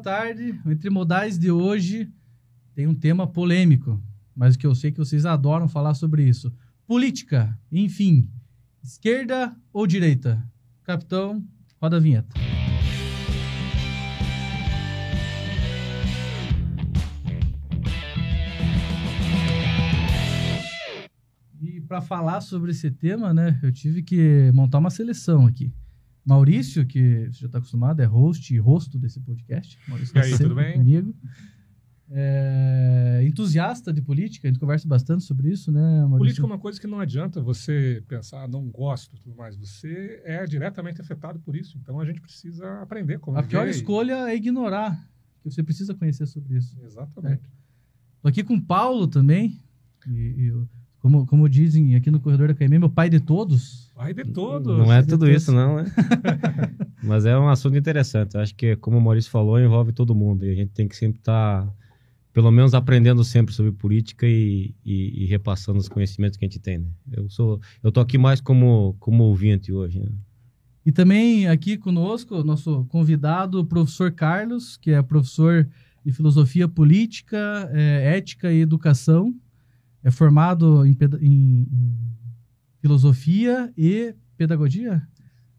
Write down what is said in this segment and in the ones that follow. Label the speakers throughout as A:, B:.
A: tarde. O Entre Modais de hoje tem um tema polêmico, mas que eu sei que vocês adoram falar sobre isso. Política, enfim, esquerda ou direita? Capitão, roda a vinheta. E para falar sobre esse tema, né, eu tive que montar uma seleção aqui. Maurício, que você já está acostumado, é host e rosto desse podcast. Maurício
B: E aí,
A: tá
B: tudo bem?
A: comigo. É, entusiasta de política, a gente conversa bastante sobre isso, né, Maurício?
B: Política é uma coisa que não adianta você pensar, "Ah, não gosto e tudo mais. Você é diretamente afetado por isso. Então a gente precisa aprender como
A: A pior escolha é ignorar, que você precisa conhecer sobre isso.
B: Exatamente.
A: Tô aqui com o Paulo também, e, e como, como dizem aqui no corredor da KM, meu pai de todos.
B: Vai de todos.
C: Não é tudo isso, não, né? Mas é um assunto interessante. Eu acho que, como o Maurício falou, envolve todo mundo. E a gente tem que sempre estar, pelo menos, aprendendo sempre sobre política e, e- e repassando os conhecimentos que a gente tem. Né? Eu sou, eu tô aqui mais como, como ouvinte hoje. Né?
A: E também aqui conosco, nosso convidado, o professor Carlos, que é professor de filosofia política, é, ética e educação. É formado em- em filosofia e pedagogia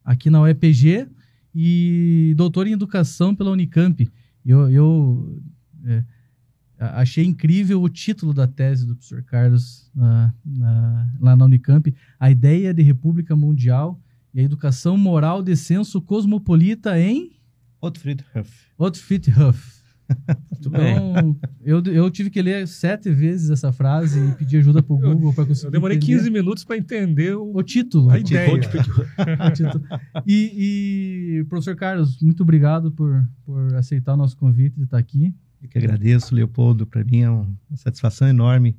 A: aqui na UEPG e doutor em educação pela Unicamp. Eu, eu é, achei incrível o título da tese do professor Carlos na- na- lá na Unicamp, a ideia de república mundial e a educação moral de senso cosmopolita em
D: Otfried Huff.
A: Otfit Huff.
C: Muito bem.
A: Então, eu, eu tive que ler sete vezes essa frase e pedir ajuda pro Google para conseguir
B: Eu demorei
A: entender
B: 15 minutos para entender o.
A: o título.
B: A
A: O
B: ideia.
A: O título. E, e, professor Carlos, muito obrigado por, por aceitar o nosso convite de estar aqui.
D: Eu que agradeço, Leopoldo. Para mim é um- uma satisfação enorme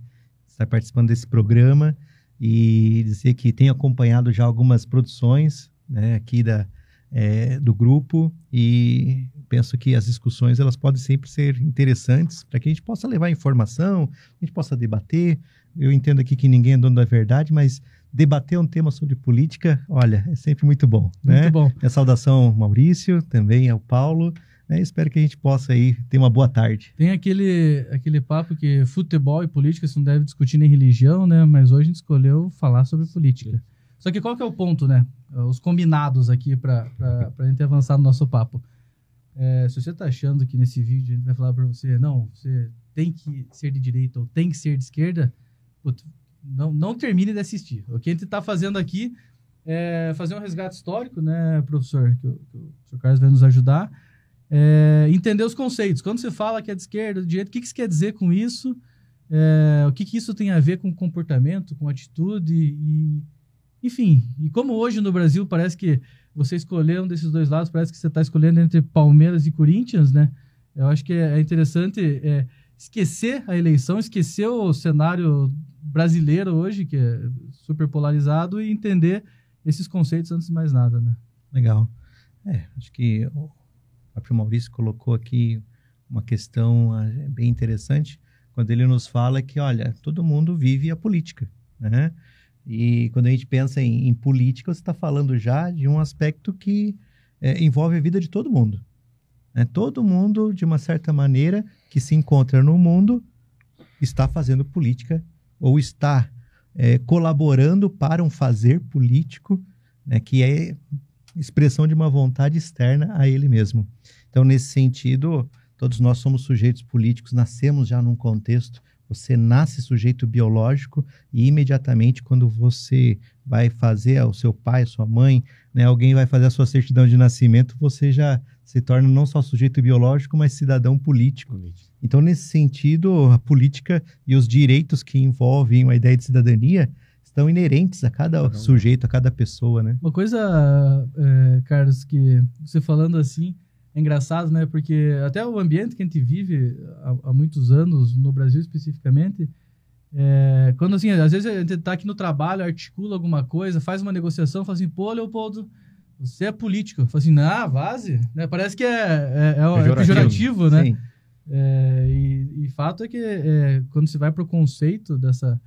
D: estar participando desse programa e dizer que tenho acompanhado já algumas produções né, aqui da, é, do grupo e penso que as discussões elas podem sempre ser interessantes para que a gente possa levar informação, a gente possa debater. Eu entendo aqui que ninguém é dono da verdade, mas debater um tema sobre política, olha, é sempre muito bom. né?
A: Muito bom.
D: Minha saudação ao Maurício, também ao Paulo. né? Espero que a gente possa aí ter uma boa tarde.
A: Tem aquele, aquele papo que futebol e política se não deve discutir nem religião, né? Mas hoje a gente escolheu falar sobre política. Só que qual que é o ponto, né? Os combinados aqui para a gente avançar no nosso papo. É, se você está achando que nesse vídeo a gente vai falar para você, não, você tem que ser de direita ou tem que ser de esquerda, não, não termine de assistir. O que a gente está fazendo aqui é fazer um resgate histórico, né, professor? Que o, que o professor Carlos vai nos ajudar. É, entender os conceitos. Quando você fala que é de esquerda, de direita, o que, que você quer dizer com isso? É, o que, que isso tem a ver com comportamento, com atitude e, enfim, e como hoje no Brasil parece que você escolher um desses dois lados, parece que você está escolhendo entre Palmeiras e Corinthians, né? Eu acho que é interessante é, esquecer a eleição, esquecer o cenário brasileiro hoje, que é super polarizado, e entender esses conceitos antes de mais nada, né?
D: Legal. É, acho que o próprio Maurício colocou aqui uma questão ah, bem interessante quando ele nos fala que, olha, todo mundo vive a política, né? E quando a gente pensa em, em política, você está falando já de um aspecto que é, envolve a vida de todo mundo. Né? Todo mundo, de uma certa maneira, que se encontra no mundo, está fazendo política ou está é, colaborando para um fazer político, né, que é expressão de uma vontade externa a ele mesmo. Então, nesse sentido, todos nós somos sujeitos políticos, nascemos já num contexto. Você nasce sujeito biológico e imediatamente quando você vai fazer ao seu pai, a sua mãe, né, alguém vai fazer a sua certidão de nascimento, você já se torna não só sujeito biológico, mas cidadão político. Então, nesse sentido, a política e os direitos que envolvem a ideia de cidadania estão inerentes a cada
B: Não.
D: sujeito, a cada pessoa, né?
A: Uma coisa, é, Carlos, que você falando assim é engraçado, né? Porque até o ambiente que a gente vive há, há muitos anos, no Brasil especificamente, é, quando assim, às vezes a gente tá aqui no trabalho, articula alguma coisa, faz uma negociação, fala assim, pô, Leopoldo, você é político. Fala assim, ah, vaze. Né? Parece que é, é, é, é
C: Pejorativo.
A: pejorativo, né?
D: Sim.
A: É, e, e fato é que é, quando você vai para o conceito dessa,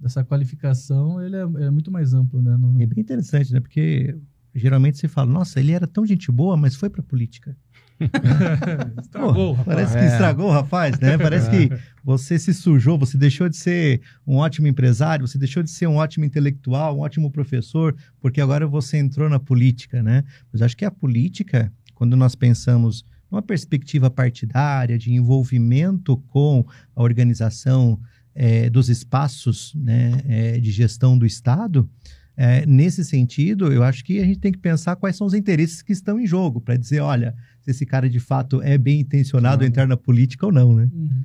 A: dessa qualificação, ele é, é muito mais amplo, né? Não-
D: É bem interessante, né? Porque geralmente se fala, nossa, ele era tão gente boa, mas foi para política.
B: estragou,
D: Pô, Parece que
C: É.
D: estragou o rapaz, né? Parece que você se sujou, você deixou de ser um ótimo empresário, você deixou de ser um ótimo intelectual, um ótimo professor, porque agora você entrou na política, né? Mas acho que a política, quando nós pensamos numa perspectiva partidária, de envolvimento com a organização eh, dos espaços né, eh, de gestão do Estado, eh, nesse sentido, eu acho que a gente tem que pensar quais são os interesses que estão em jogo, para dizer, olha, se esse cara de fato é bem intencionado a entrar na política ou não, né?
A: Uhum.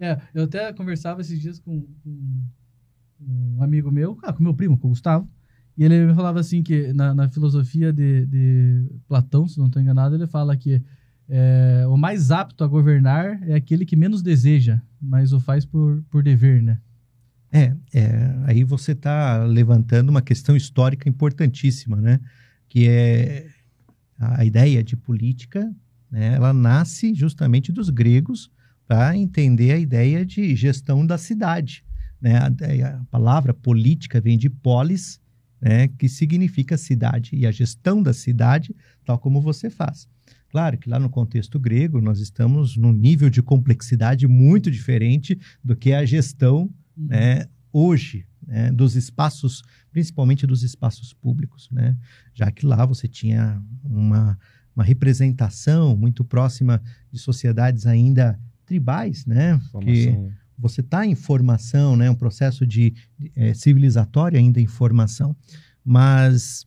A: É, eu até conversava esses dias com, com um amigo meu, ah, com meu primo, com o Gustavo, e ele me falava assim que na, na filosofia de, de Platão, se não estou enganado, ele fala que é, o mais apto a governar é aquele que menos deseja, mas o faz por, por dever, né?
D: É, é, aí você está levantando uma questão histórica importantíssima, né? Que é a ideia de política, né? Ela nasce justamente dos gregos para entender a ideia de gestão da cidade, né? A, a palavra política vem de polis, né? Que significa cidade e a gestão da cidade, tal como você faz. Claro que lá no contexto grego nós estamos num nível de complexidade muito diferente do que a gestão né, hoje, né, dos espaços, principalmente dos espaços públicos, né? Já que lá você tinha uma, uma representação muito próxima de sociedades ainda tribais, né? Que você está em formação, né? Um processo de, de, eh, civilizatório ainda em formação, mas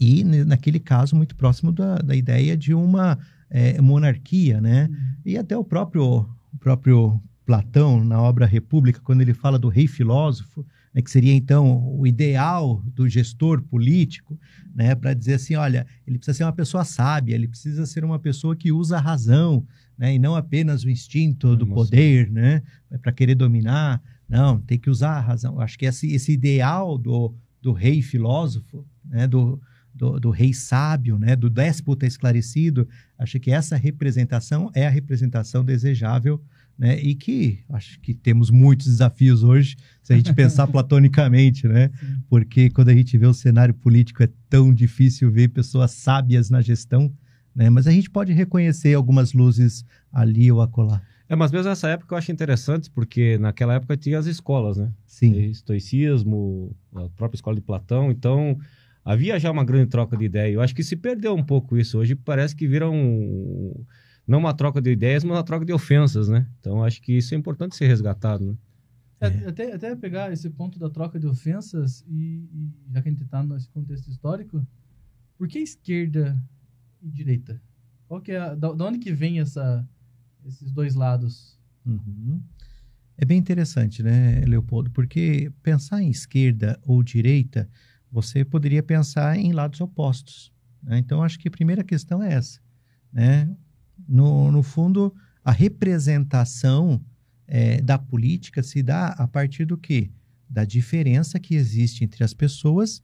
D: e naquele caso muito próximo da, da ideia de uma eh, monarquia, né? E até o próprio, o próprio Platão, na obra República, quando ele fala do rei filósofo, né, que seria então o ideal do gestor político, né, para dizer assim, olha, ele precisa ser uma pessoa sábia, ele precisa ser uma pessoa que usa a razão, né, e não apenas o instinto do poder, né, para querer dominar. Não, tem que usar a razão. Acho que esse, esse ideal do, do rei filósofo, né, do, do, do rei sábio, né, do déspota esclarecido, acho que essa representação é a representação desejável, né, e que acho que temos muitos desafios hoje, se a gente pensar platonicamente, né, porque quando a gente vê o cenário político é tão difícil ver pessoas sábias na gestão, né, mas a gente pode reconhecer algumas luzes ali ou acolá.
C: É, mas mesmo nessa época eu acho interessante, porque naquela época tinha as escolas, né?
D: Sim,
C: Estoicismo, a própria escola de Platão, então havia já uma grande troca de ideia. Eu acho que se perdeu um pouco isso. Hoje parece que vira um. Não uma troca de ideias, mas uma troca de ofensas, né? Então acho que isso é importante ser resgatado, né?
A: É, Até, até pegar esse ponto da troca de ofensas e, e já que a gente está nesse contexto histórico, por que esquerda e direita? Qual que é a, da, da onde que vem essa, esses dois lados?
D: Uhum. É bem interessante, né, Leopoldo? Porque pensar em esquerda ou direita, você poderia pensar em lados opostos. né? Então, acho que a primeira questão é essa. Né? No, no fundo, a representação eh, da política se dá a partir do quê? Da diferença que existe entre as pessoas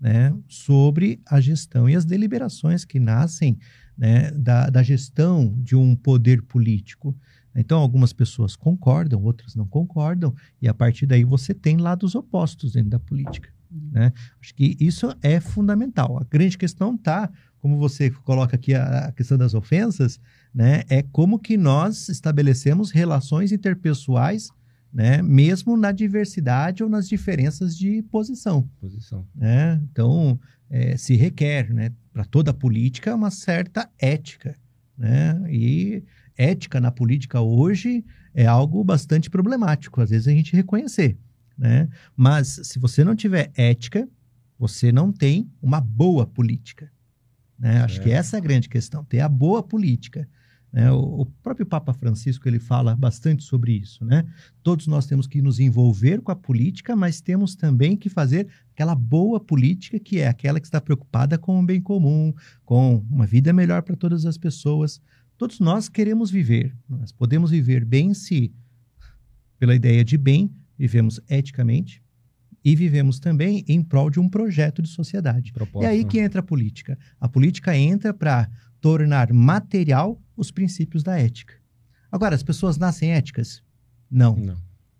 D: né, sobre a gestão e as deliberações que nascem né, da, da gestão de um poder político. Então, algumas pessoas concordam, outras não concordam, e a partir daí você tem lados opostos dentro da política. Né? Acho que isso é fundamental. A grande questão está, como você coloca aqui a, a questão das ofensas, né, é como que nós estabelecemos relações interpessoais, né, mesmo na diversidade ou nas diferenças de posição
C: Posição.
D: né? Então, eh, se requer, né, para toda a política, uma certa ética, né? E ética na política hoje é algo bastante problemático, às vezes a gente reconhecer, né? Mas se você não tiver ética, você não tem uma boa política, né? Acho que essa é a grande questão, ter a boa política. Né? O, o próprio Papa Francisco ele fala bastante sobre isso, né? Todos nós temos que nos envolver com a política, mas temos também que fazer aquela boa política que é aquela que está preocupada com o bem comum, com uma vida melhor para todas as pessoas. Todos nós queremos viver. Nós podemos viver bem se, pela ideia de bem, vivemos eticamente e vivemos também em prol de um projeto de sociedade.
C: Proposta,
D: É aí
C: né?
D: que entra a política. A política entra para tornar material os princípios da ética. Agora, as pessoas nascem éticas? Não
C: Não.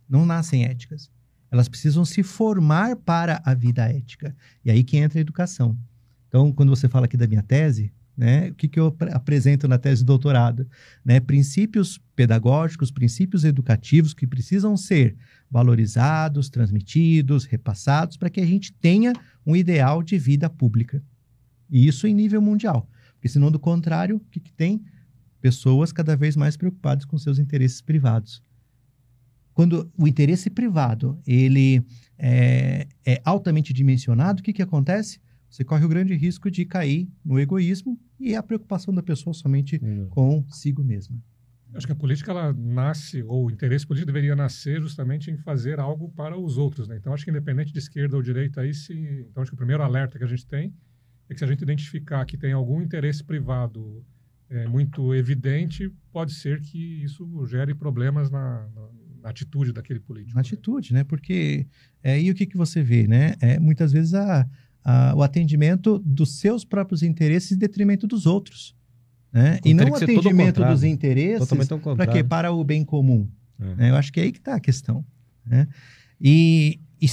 D: não nascem éticas. Elas precisam se formar para a vida ética. E aí que entra a educação. Então, quando você fala aqui da minha tese, né, o que, que eu ap apresento na tese de doutorado? Né, princípios pedagógicos, princípios educativos que precisam ser valorizados, transmitidos, repassados, para que a gente tenha um ideal de vida pública. E isso em nível mundial. Porque senão, do contrário, o que, que tem? Pessoas cada vez mais preocupadas com seus interesses privados. Quando o interesse privado ele é, é altamente dimensionado, o que, que acontece? Você corre o grande risco de cair no egoísmo e a preocupação da pessoa somente
C: Uhum.
D: consigo mesma.
B: Acho que a política ela nasce, ou o interesse político deveria nascer justamente em fazer algo para os outros. Né? Então, acho que independente de esquerda ou direita, aí se, então acho que o primeiro alerta que a gente tem é que se a gente identificar que tem algum interesse privado é, muito evidente, pode ser que isso gere problemas na, na, na atitude daquele político.
D: Na atitude, né? Porque é aí o que, que você vê, né? É muitas vezes a, a, o atendimento dos seus próprios interesses em detrimento dos outros. Né? E não o atendimento dos interesses para quê? Para o bem comum.
C: É.
D: né? Eu acho que é aí que está a questão. Né? E, e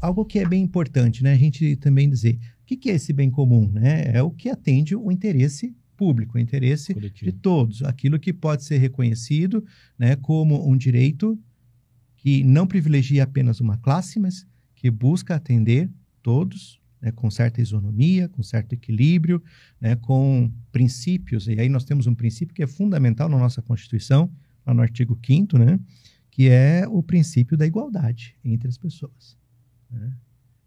D: algo que é bem importante, né? A gente também dizer o que, que é esse bem comum, né? É o que atende o interesse público, o interesse de
C: Coletivo.
D: todos, aquilo que pode ser reconhecido, né, como um direito que não privilegia apenas uma classe, mas que busca atender todos, né, com certa isonomia, com certo equilíbrio, né, com princípios. E aí nós temos um princípio que é fundamental na nossa Constituição, lá no artigo 5 né, que é o princípio da igualdade entre as pessoas. né?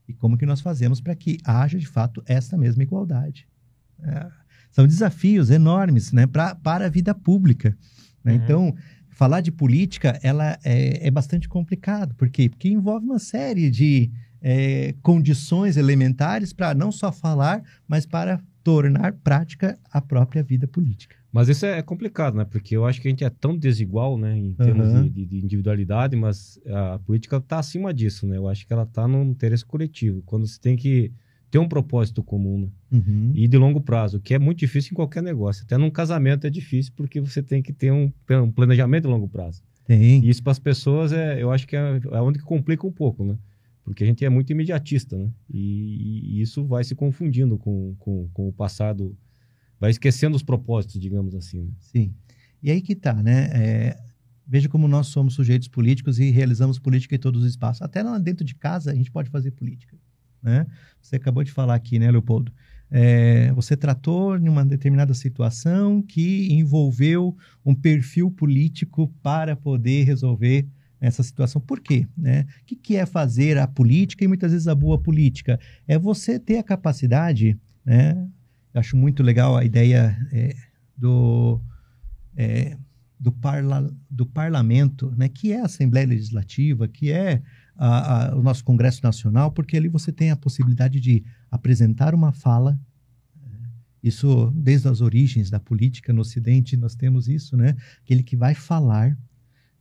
D: E como que nós fazemos para que haja, de fato, essa mesma igualdade. É, são desafios enormes né, pra, para a vida pública. né?
C: Uhum.
D: Então, falar de política ela é, é bastante complicado. Por quê? Porque envolve uma série de é, condições elementares para não só falar, mas para tornar prática a própria vida política.
C: Mas isso é complicado, né? Porque eu acho que a gente é tão desigual, né? Em termos de, de- de individualidade, mas a política está acima disso, né? Eu acho que ela está no interesse coletivo. Quando você tem que ter um propósito comum, né?
D: Uhum.
C: E de longo prazo, que é muito difícil em qualquer negócio. Até num casamento é difícil porque você tem que ter um, um planejamento de longo prazo.
D: Tem.
C: E isso para as pessoas, é, eu acho que é, é onde que complica um pouco, né? Porque a gente é muito imediatista, né? E, e isso vai se confundindo com, com, com o passado, vai esquecendo os propósitos, digamos assim. Né?
D: Sim. E aí que tá, né? É, veja como nós somos sujeitos políticos e realizamos política em todos os espaços. Até lá dentro de casa a gente pode fazer política. Né? Você acabou de falar aqui, né, Leopoldo? É, você tratou em uma determinada situação que envolveu um perfil político para poder resolver essa situação. Por quê? Né? O que, que é fazer a política e muitas vezes a boa política? É você ter a capacidade, né? Eu acho muito legal a ideia é, do, é, do, parla, do parlamento, né, que é a Assembleia Legislativa, que é a, a, o nosso Congresso Nacional, porque ali você tem a possibilidade de apresentar uma fala. Isso, desde as origens da política no Ocidente, nós temos isso, né? Aquele que vai falar,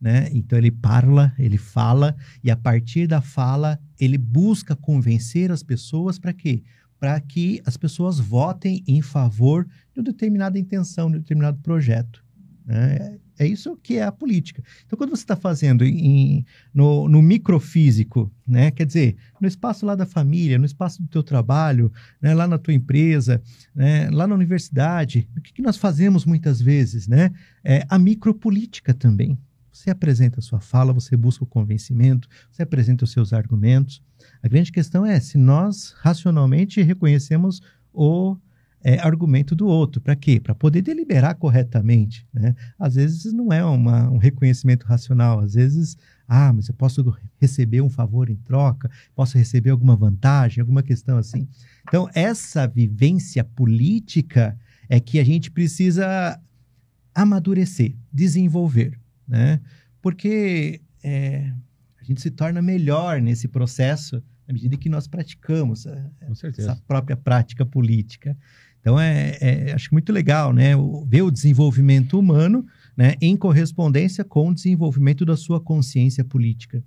D: né? Então ele parla, ele fala, e a partir da fala, ele busca convencer as pessoas para quê? Para que as pessoas votem em favor de uma determinada intenção, de um determinado projeto. Né? É isso que é a política. Então, quando você está fazendo em, no, no microfísico, né? quer dizer, no espaço lá da família, no espaço do teu trabalho, né? lá na tua empresa, né? lá na universidade, o que, que nós fazemos muitas vezes? Né? É a micropolítica também. Você apresenta a sua fala, você busca o convencimento, você apresenta os seus argumentos. A grande questão é se nós racionalmente reconhecemos o é, argumento do outro. Para quê? Para poder deliberar corretamente. Né? Às vezes não é uma, um reconhecimento racional, às vezes, ah, mas eu posso receber um favor em troca, posso receber alguma vantagem, alguma questão assim. Então, essa vivência política é que a gente precisa amadurecer, desenvolver, né? Porque é, a gente se torna melhor nesse processo à medida que nós praticamos é,
C: certeza.
D: essa própria prática política. Então, é, é, acho muito legal, né? o- Ver o desenvolvimento humano né, em correspondência com o desenvolvimento da sua consciência política,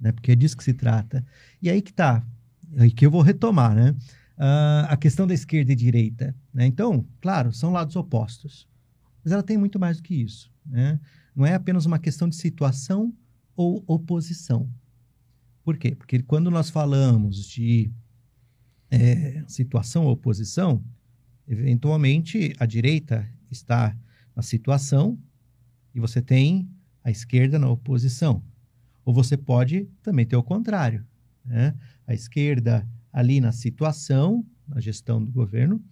D: né? Porque é disso que se trata. E aí que tá, aí que eu vou retomar, né? Ah, a questão da esquerda e direita, né? Então, claro, são lados opostos, mas ela tem muito mais do que isso, né? Não é apenas uma questão de situação ou oposição. Por quê? Porque quando nós falamos de é, situação ou posição, eventualmente a direita está na situação e você tem a esquerda na oposição. Ou você pode também ter o contrário. Né? A esquerda ali na situação, na gestão do governo,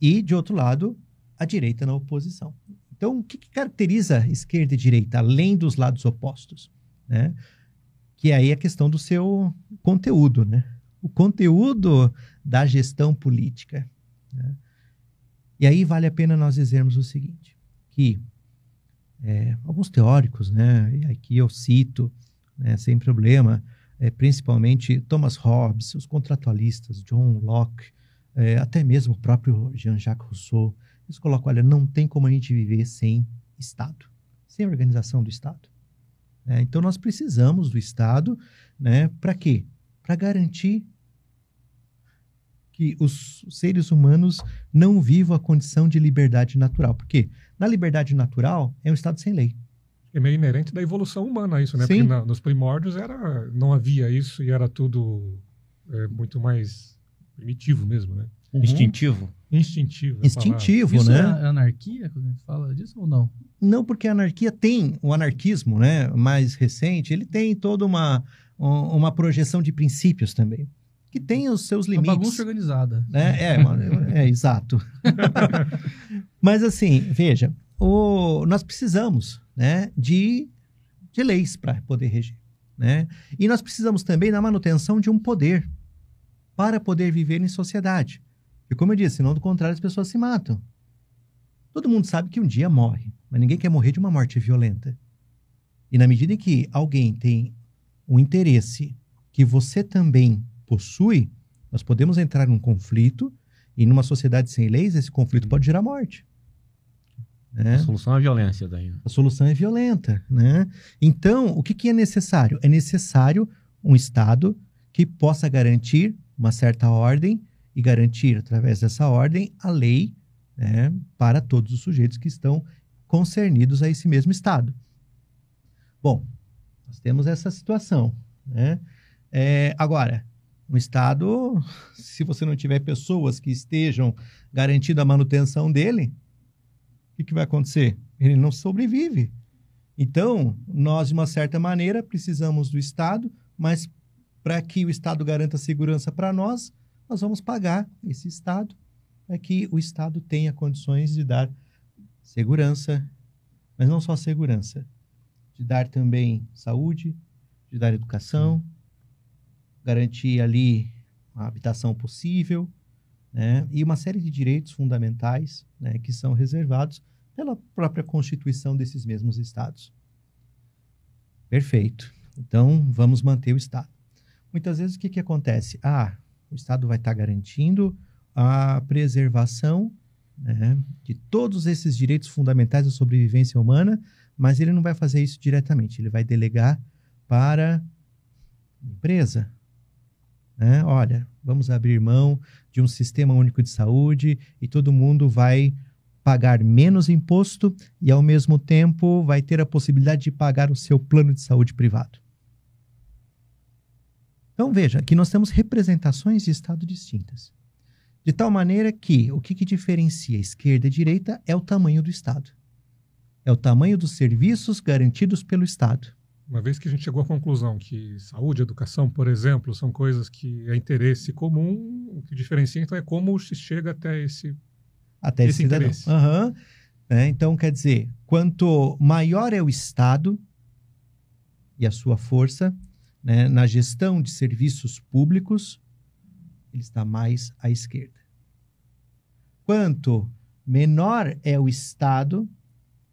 D: e, de outro lado, a direita na oposição. Então, o que, que caracteriza esquerda e direita, além dos lados opostos? Né? Que é aí a questão do seu conteúdo, né? O conteúdo da gestão política. Né? E aí vale a pena nós dizermos o seguinte, que é, alguns teóricos, né, e aqui eu cito, né, sem problema, é, principalmente Thomas Hobbes, os contratualistas, John Locke, é, até mesmo o próprio Jean-Jacques Rousseau, eles colocam, olha, não tem como a gente viver sem Estado, sem organização do Estado. É, então nós precisamos do Estado, né, para quê? Para garantir que os seres humanos não vivam a condição de liberdade natural. Por quê? Na liberdade natural é um Estado sem lei.
B: É meio inerente da evolução humana isso, né?
D: Sim.
B: Porque na, nos primórdios era, não havia isso e era tudo é, muito mais primitivo mesmo, né?
C: Instintivo.
B: Instintivo. é
D: Instintivo,
A: Isso
D: né?
A: é anarquia, quando a gente fala disso ou não?
D: Não, porque a anarquia tem, o anarquismo né, mais recente, ele tem toda uma, um- uma projeção de princípios também, que tem os seus
A: Uma
D: limites.
A: bagunça organizada.
D: né? É, mano, é, exato. Mas assim, veja, o, nós precisamos né, de, de leis para poder reger. Né? E nós precisamos também da manutenção de um poder para poder viver em sociedade. E como eu disse, senão do contrário as pessoas se matam. Todo mundo sabe que um dia morre, mas ninguém quer morrer de uma morte violenta. E na medida em que alguém tem um interesse que você também possui, nós podemos entrar num conflito e numa sociedade sem leis, esse conflito pode gerar morte. Né?
C: A solução é a violência daí. né?
D: A solução é violenta, né? Então, o que, que é necessário? É necessário um Estado que possa garantir uma certa ordem e garantir, através dessa ordem, a lei né, para todos os sujeitos que estão concernidos a esse mesmo Estado. Bom, nós temos essa situação. Né? É, agora, um Estado, se você não tiver pessoas que estejam garantindo a manutenção dele, o que, que vai acontecer? Ele não sobrevive. Então, nós, de uma certa maneira, precisamos do Estado, mas para que o Estado garanta segurança para nós, nós vamos pagar esse Estado para que o Estado tenha condições de dar segurança, mas não só segurança, de dar também saúde, de dar educação, garantir ali a habitação possível, né? e uma série de direitos fundamentais né, que são reservados pela própria constituição desses mesmos estados. Perfeito. Então, vamos manter o Estado. Muitas vezes, o que, que acontece? Ah, o Estado vai estar garantindo a preservação né, de todos esses direitos fundamentais da sobrevivência humana, mas ele não vai fazer isso diretamente. Ele vai delegar para a empresa. Né? Olha, vamos abrir mão de um sistema único de saúde e todo mundo vai pagar menos imposto e, ao mesmo tempo, vai ter a possibilidade de pagar o seu plano de saúde privado. Então, veja, aqui nós temos representações de Estado distintas. De tal maneira que o que, que diferencia esquerda e direita é o tamanho do Estado. É o tamanho dos serviços garantidos pelo Estado.
B: Uma vez que a gente chegou à conclusão que saúde e educação, por exemplo, são coisas que é interesse comum, o que diferencia então é como se chega até esse
D: Até
B: Esse
D: cidadão.
B: interesse.
D: Aham. É, então, quer dizer, quanto maior é o Estado e a sua força né, na gestão de serviços públicos, ele está mais à esquerda. Quanto menor é o Estado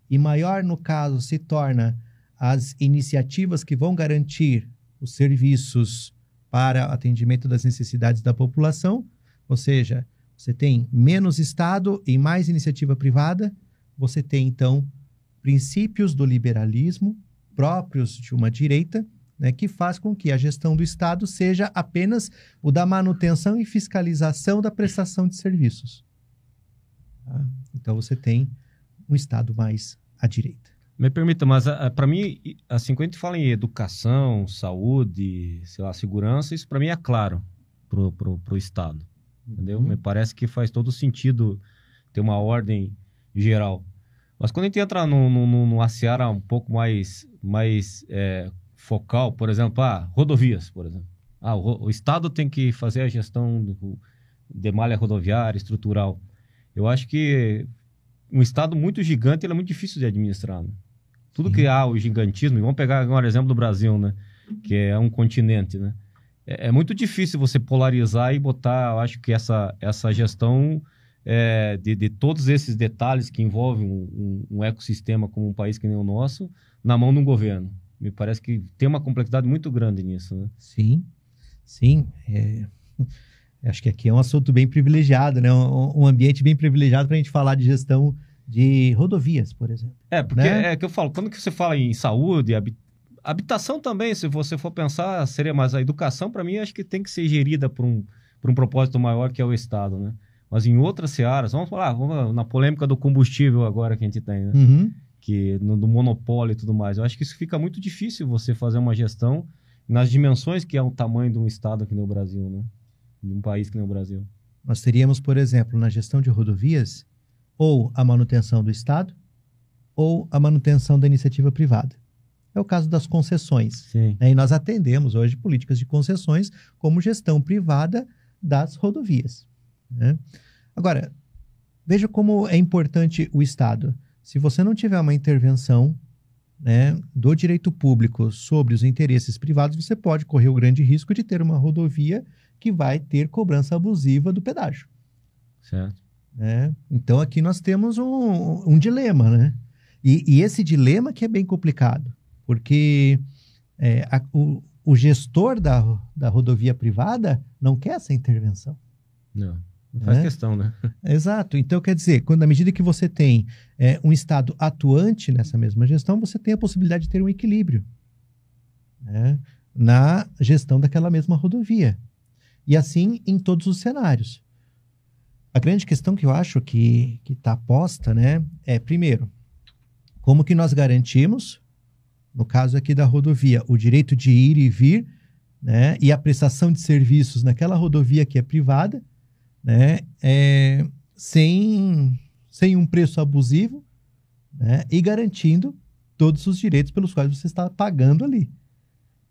D: e maior, no caso, se torna as iniciativas que vão garantir os serviços para atendimento das necessidades da população, ou seja, você tem menos Estado e mais iniciativa privada, você tem, então, princípios do liberalismo próprios de uma direita, né, que faz com que a gestão do Estado seja apenas o da manutenção e fiscalização da prestação de serviços. Tá? Então, você tem um Estado mais à direita.
C: Me permita, mas para mim, assim, quando a gente fala em educação, saúde, sei lá, segurança, isso para mim é claro pro, pro, pro Estado. entendeu?
D: Uhum.
C: Me parece que faz todo sentido ter uma ordem geral. Mas quando a gente entra num, num, numa seara um pouco mais, mais é, focal, por exemplo, ah, rodovias, por exemplo. Ah, o, o, Estado tem que fazer a gestão do, de malha rodoviária, estrutural. Eu acho que um Estado muito gigante é muito difícil de administrar. Né? Tudo Sim. que há o gigantismo, vamos pegar agora o exemplo do Brasil, né? que é um continente, né? É, é, muito difícil você polarizar e botar, eu acho que essa, essa gestão é, de, de, todos esses detalhes que envolvem um, um, um, ecossistema como um país que nem o nosso, na mão de um governo. Me parece que tem uma complexidade muito grande nisso, né?
D: Sim, sim. É... Acho que aqui é um assunto bem privilegiado, né? Um, um ambiente bem privilegiado para a gente falar de gestão de rodovias, por exemplo.
C: É, porque né? é que eu falo, quando que você fala em saúde, habitação também, se você for pensar, seria mais a educação, para mim, acho que tem que ser gerida por um, por um propósito maior que é o Estado, né? Mas em outras searas, vamos falar, vamos na polêmica do combustível agora que a gente tem, né?
D: Uhum.
C: Que, no, do monopólio e tudo mais. Eu acho que isso fica muito difícil você fazer uma gestão nas dimensões que é o tamanho de um Estado aqui no Brasil, né? De um país que nem o Brasil.
D: Nós teríamos, por exemplo, na gestão de rodovias, ou a manutenção do Estado, ou a manutenção da iniciativa privada. É o caso das concessões.
C: Né?
D: E nós atendemos hoje políticas de concessões como gestão privada das rodovias. Né? Agora, veja como é importante o Estado. Se você não tiver uma intervenção né, do direito público sobre os interesses privados, você pode correr o grande risco de ter uma rodovia que vai ter cobrança abusiva do pedágio.
C: Certo.
D: Né? Então aqui nós temos um, um dilema, né? E, e, esse dilema que é bem complicado, porque é, a, o, o, gestor da, da rodovia privada não quer essa intervenção.
C: Não. Faz é? questão, né?
D: Exato. Então, quer dizer, quando à medida que você tem é, um Estado atuante nessa mesma gestão, você tem a possibilidade de ter um equilíbrio né? na gestão daquela mesma rodovia. E assim em todos os cenários. A grande questão que eu acho que está posta né, é, primeiro, como que nós garantimos, no caso aqui da rodovia, o direito de ir e vir né, e a prestação de serviços naquela rodovia que é privada, né, é, sem, sem um preço abusivo né, e garantindo todos os direitos pelos quais você está pagando ali.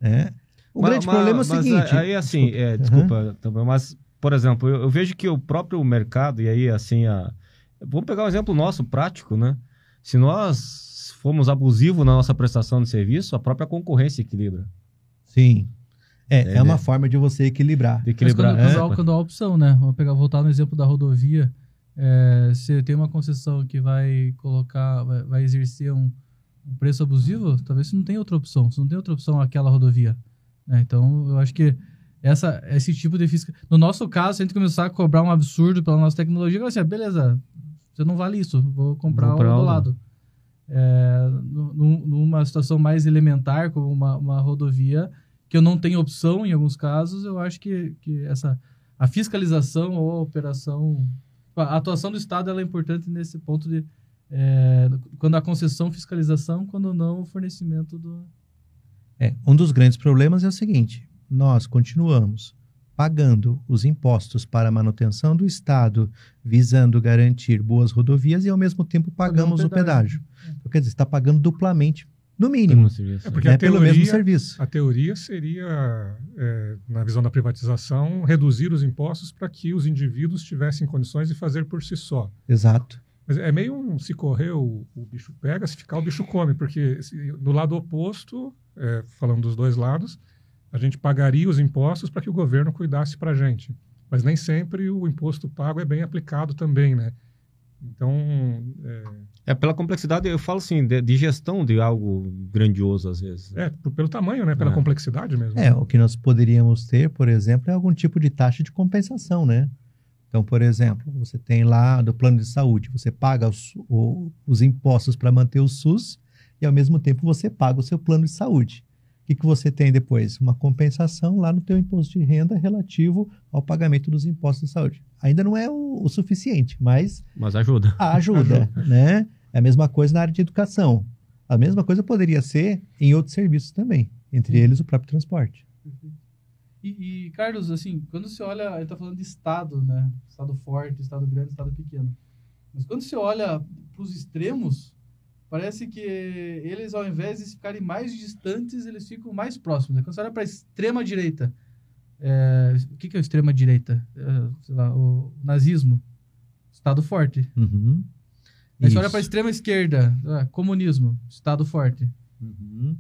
D: Né? O mas, grande mas, problema é o seguinte.
C: Aí, assim, desculpa, é, desculpa uhum. mas, por exemplo, eu, eu, vejo que o próprio mercado, e aí, assim, a... vamos pegar um exemplo nosso, prático, né? Se nós formos abusivos na nossa prestação de serviço, a própria concorrência equilibra.
D: Sim. É, é, é uma forma de você equilibrar.
A: De equilibrar. Mas quando, é. quando há opção, né? Vamos pegar, voltar no exemplo da rodovia. É, você tem uma concessão que vai colocar, vai, vai exercer um, um, preço abusivo, talvez você não tenha outra opção. Você não tem outra opção aquela rodovia. Né? Então, eu acho que essa, esse tipo de fiscal... No nosso caso, se a gente começar a cobrar um absurdo pela nossa tecnologia, assim, ah, beleza, você não vale isso, vou comprar o do lado. É, numa situação mais elementar, como uma, uma rodovia, que eu não tenho opção em alguns casos, eu acho que, que essa a fiscalização ou a operação, a atuação do Estado ela é importante nesse ponto de é, quando a concessão, fiscalização, quando não o fornecimento do.
D: É, um dos grandes problemas é o seguinte: nós continuamos pagando os impostos para a manutenção do Estado, visando garantir boas rodovias e ao mesmo tempo pagamos o pedágio. Então, quer dizer, está pagando duplamente no mínimo.
B: É porque né? a teoria, pelo mesmo serviço. A teoria seria, é, na visão da privatização, reduzir os impostos para que os indivíduos tivessem condições de fazer por si só.
D: Exato.
B: Mas é meio um se correr o, o bicho pega, se ficar o bicho come, porque se, do lado oposto, é, falando dos dois lados, a gente pagaria os impostos para que o governo cuidasse para a gente. Mas nem sempre o imposto pago é bem aplicado também, né? Então.
C: É... é, pela complexidade, eu falo assim, de, de, gestão de algo grandioso às vezes.
B: É, pelo tamanho, né? Pela é. complexidade mesmo.
D: É, o que nós poderíamos ter, por exemplo, é algum tipo de taxa de compensação, né? Então, por exemplo, você tem lá do plano de saúde, você paga os, o, os impostos para manter o SUS e, ao mesmo tempo, você paga o seu plano de saúde que, que você tem depois? Uma compensação lá no teu imposto de renda relativo ao pagamento dos impostos de saúde. Ainda não é o, o suficiente, mas...
C: Mas ajuda.
D: Ajuda, né? É a mesma coisa na área de educação. A mesma coisa poderia ser em outros serviços também, entre eles o próprio transporte.
A: E, e, Carlos, assim, quando você olha, ele tá falando de estado, né? Estado forte, estado grande, estado pequeno. Mas quando você olha para os extremos, parece que eles, ao invés de ficarem mais distantes, eles ficam mais próximos. Né? Quando você olha para a extrema direita, é, o que, que é a extrema direita? É, lá, o nazismo, estado forte.
D: Uhum.
A: Aí você olha para a extrema esquerda, é, comunismo, estado forte.
D: Uhum.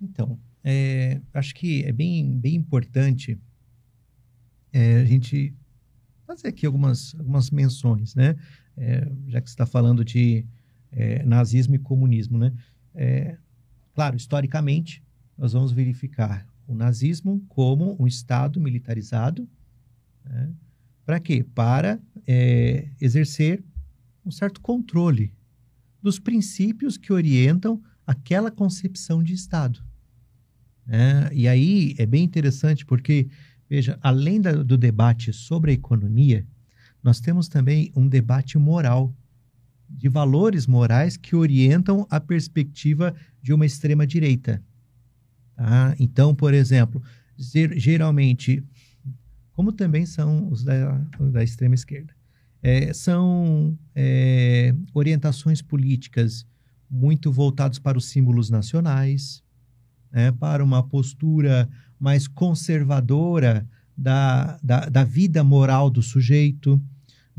D: Então, é, acho que é bem, bem importante é, a gente fazer aqui algumas, algumas menções, né? É, já que você está falando de é, nazismo e comunismo, né? É, claro, historicamente, nós vamos verificar o nazismo como um Estado militarizado. Né? Para quê? Para é, exercer um certo controle dos princípios que orientam aquela concepção de Estado. É, e aí é bem interessante porque, veja, além da, do debate sobre a economia, nós temos também um debate moral, de valores morais que orientam a perspectiva de uma extrema-direita. Tá? Então, por exemplo, geralmente, como também são os da, da extrema-esquerda, é, são é, orientações políticas muito voltadas para os símbolos nacionais, né, para uma postura mais conservadora da, da, da vida moral do sujeito.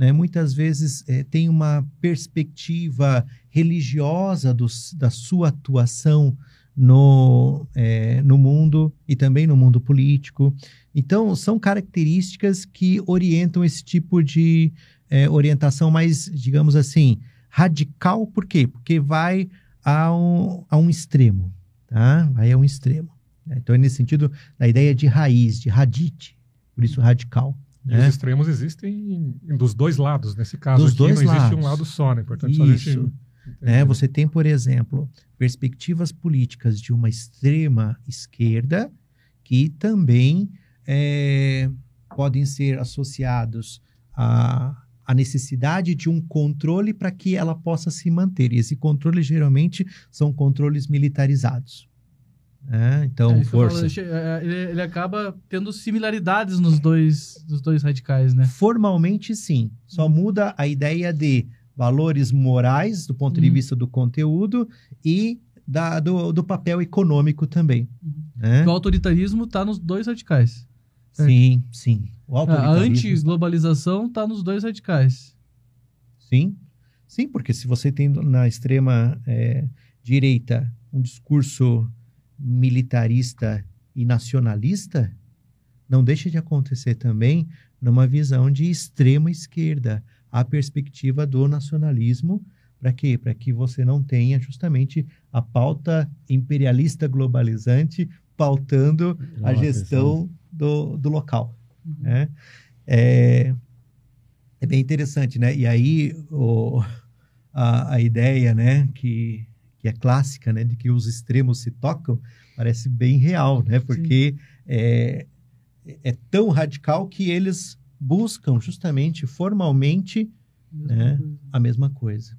D: Né? Muitas vezes é, tem uma perspectiva religiosa do, da sua atuação no, é, no mundo e também no mundo político. Então, são características que orientam esse tipo de é, orientação mais, digamos assim, radical. Por quê? Porque vai a um, a um extremo tá? Aí é um extremo. Né? Então é nesse sentido da ideia de raiz, de radite, por isso radical.
B: E né? os extremos existem dos dois lados, nesse caso dos aqui dois não existe lados. um lado só, né? Portanto,
D: isso. gente... É, você tem, por exemplo, perspectivas políticas de uma extrema esquerda que também é, podem ser associados a, a necessidade de um controle para que ela possa se manter. E esse controle geralmente são controles militarizados. Né? Então, é, força.
A: É, ele, ele, acaba tendo similaridades nos dois, nos dois radicais, né?
D: Formalmente, sim. Só uhum. muda a ideia de valores morais, do ponto uhum. de vista do conteúdo, e da, do, do papel econômico também. Uhum.
A: Né? O autoritarismo está nos dois radicais.
D: Certo? Sim, sim.
A: A anti-globalização está nos dois radicais.
D: Sim, sim, porque se você tem na extrema é, direita um discurso militarista e nacionalista, não deixa de acontecer também numa visão de extrema esquerda, a perspectiva do nacionalismo. Para quê? Para que você não tenha justamente a pauta imperialista globalizante pautando Nossa, a gestão do, do local. Uhum. Né? É, é bem interessante, né? E aí o, a, a ideia, né, que, que é clássica, né, de que os extremos se tocam, parece bem real, né? Porque é, é tão radical que eles buscam justamente formalmente né, a mesma coisa.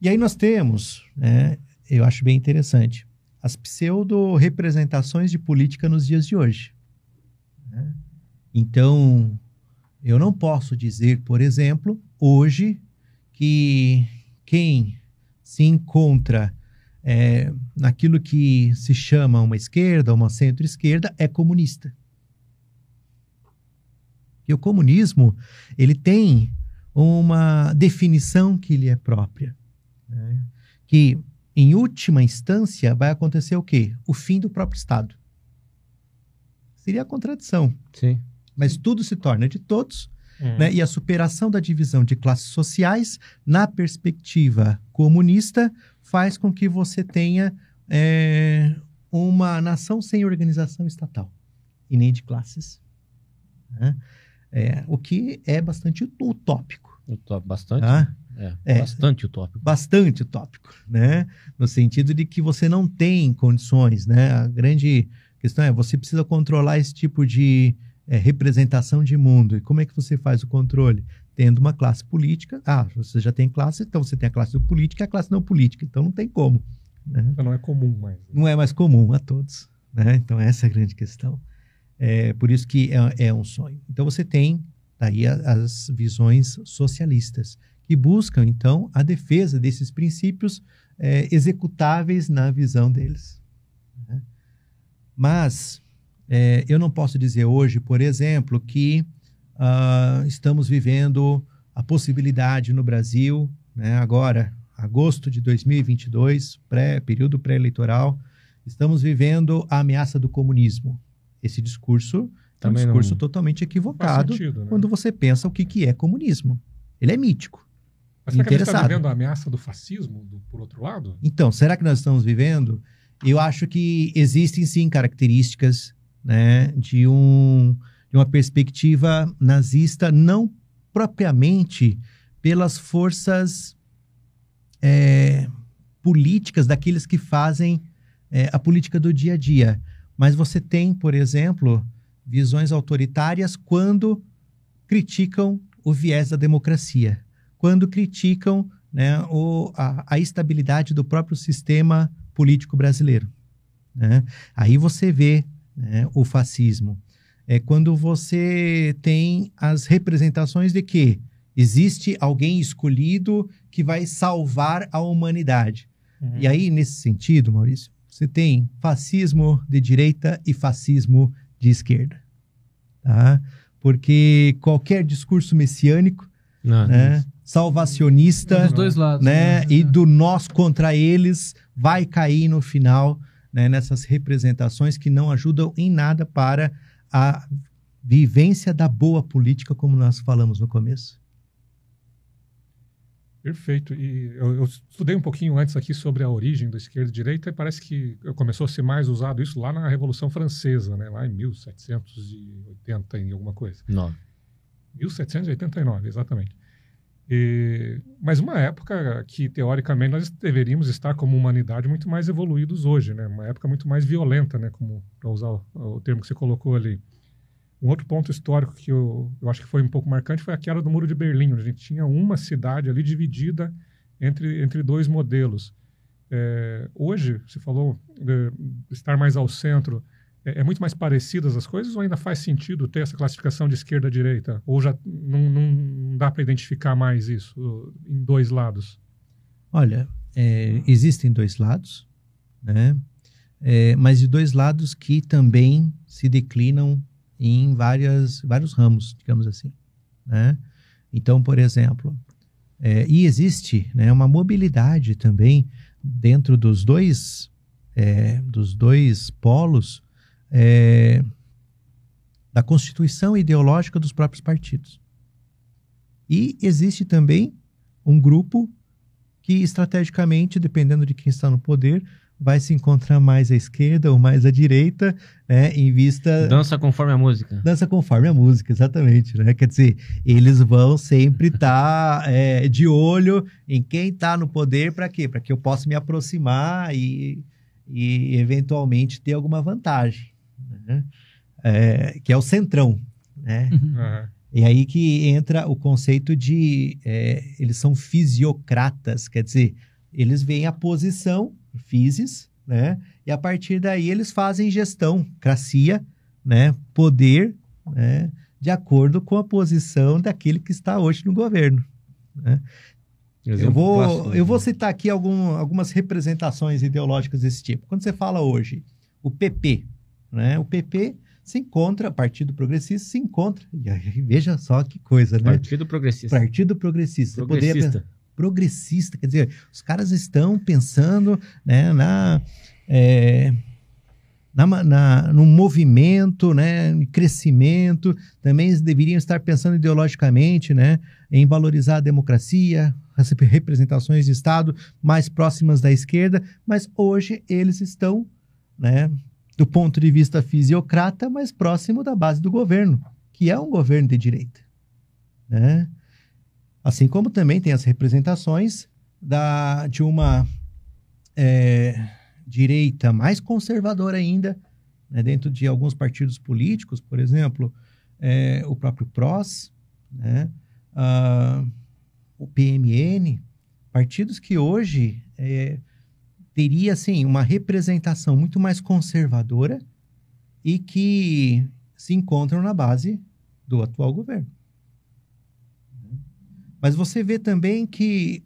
D: E aí nós temos, né, eu acho bem interessante, as pseudo-representações de política nos dias de hoje. Né? Então, eu não posso dizer, por exemplo, hoje, que quem se encontra é, naquilo que se chama uma esquerda, uma centro-esquerda, é comunista. E o comunismo, ele tem uma definição que lhe é própria. Né? Que, em última instância, vai acontecer o quê? O fim do próprio Estado. Seria a contradição.
C: Sim.
D: Mas tudo se torna de todos, hum. né? E a superação da divisão de classes sociais, na perspectiva comunista, faz com que você tenha é, uma nação sem organização estatal e nem de classes. Né? É, o que é bastante utópico.
C: Bastante? Tá? É, é, bastante utópico.
D: Bastante utópico, né? No sentido de que você não tem condições, né? A grande questão é, você precisa controlar esse tipo de é, representação de mundo. E como é que você faz o controle? Tendo uma classe política. Ah, você já tem classe, então você tem a classe política e a classe não política. Então não tem como. Né?
B: Então não é comum mais.
D: Não é mais comum a todos. Né? Então essa é a grande questão. É, por isso que é, é um sonho. Então você tem daí as visões socialistas, que buscam, então, a defesa desses princípios é, executáveis na visão deles. Né? Mas é, eu não posso dizer hoje, por exemplo, que uh, estamos vivendo a possibilidade no Brasil, né, agora, agosto de 2022, pré, período pré-eleitoral, estamos vivendo a ameaça do comunismo. Esse discurso Também é um discurso totalmente equivocado sentido, né? quando você pensa o que, que é comunismo. Ele é mítico.
B: Mas será que a gente está vivendo a ameaça do fascismo, do, por outro lado?
D: Então, será que nós estamos vivendo? Eu acho que existem sim características né, de, um, de uma perspectiva nazista, não propriamente pelas forças é, políticas daqueles que fazem é, a política do dia a dia. Mas você tem, por exemplo, visões autoritárias quando criticam o viés da democracia quando criticam né, o, a, a, estabilidade do próprio sistema político brasileiro. Né? Aí você vê né, o fascismo. É quando você tem as representações de que existe alguém escolhido que vai salvar a humanidade. Uhum. E aí, nesse sentido, Maurício, você tem fascismo de direita e fascismo de esquerda. Tá? Porque qualquer discurso messiânico não, né, salvacionista,
A: dos dois lados,
D: né, né? E do nós contra eles vai cair no final, né, nessas representações que não ajudam em nada para a vivência da boa política, como nós falamos no começo.
B: Perfeito. E eu, eu, estudei um pouquinho antes aqui sobre a origem da esquerda e direita e parece que começou a ser mais usado isso lá na Revolução Francesa, né? lá em 1780 e alguma coisa.
C: Não.
B: 1789, exatamente. E, mas uma época que, teoricamente, nós deveríamos estar como humanidade muito mais evoluídos hoje, né? Uma época muito mais violenta, né? Como, para usar o, o, termo que você colocou ali. Um outro ponto histórico que eu, eu acho que foi um pouco marcante foi a queda do Muro de Berlim, onde a gente tinha uma cidade ali dividida entre, entre dois modelos. É, hoje, você falou de estar mais ao centro, é, é, muito mais parecidas as coisas ou ainda faz sentido ter essa classificação de esquerda-direita? Ou já não, não dá para identificar mais isso em dois lados?
D: Olha, é, existem dois lados, né? É, mas de dois lados que também se declinam em várias, vários ramos, digamos assim. Né? Então, por exemplo, é, e existe né, uma mobilidade também dentro dos dois, é, dos dois polos é, da constituição ideológica dos próprios partidos. E existe também um grupo que, estrategicamente, dependendo de quem está no poder, vai se encontrar mais à esquerda ou mais à direita, né, em vista...
C: Dança conforme a música.
D: Dança conforme a música, exatamente, né? Quer dizer, eles vão sempre estar tá, é, de olho em quem está no poder, para quê? Para que eu possa me aproximar e, e, eventualmente, ter alguma vantagem né? é, que é o centrão. Né? Uhum. E aí que entra o conceito de é, eles são fisiocratas, quer dizer, eles veem a posição, physis, né? E a partir daí eles fazem gestão, cracia, né? Poder, né? De acordo com a posição daquele que está hoje no governo. Né? Eu vou, eu vou citar aqui algum, algumas representações ideológicas desse tipo. Quando você fala hoje, o PP, né? O PP se encontra, Partido Progressista se encontra, e aí, veja só que coisa, né?
C: Partido Progressista.
D: Partido Progressista.
C: Progressista.
D: progressista, quer dizer, os caras estão pensando né, na, é, na, na, no movimento, né, em crescimento, também eles deveriam estar pensando ideologicamente né, em valorizar a democracia, as representações de Estado mais próximas da esquerda, mas hoje eles estão né, do ponto de vista fisiocrata, mas próximo da base do governo, que é um governo de direita. Né? Assim como também tem as representações da, de uma é, direita mais conservadora ainda, né, dentro de alguns partidos políticos, por exemplo, é, o próprio PROS, né, o PMN, partidos que hoje é, teria assim uma representação muito mais conservadora e que se encontram na base do atual governo. Mas você vê também que.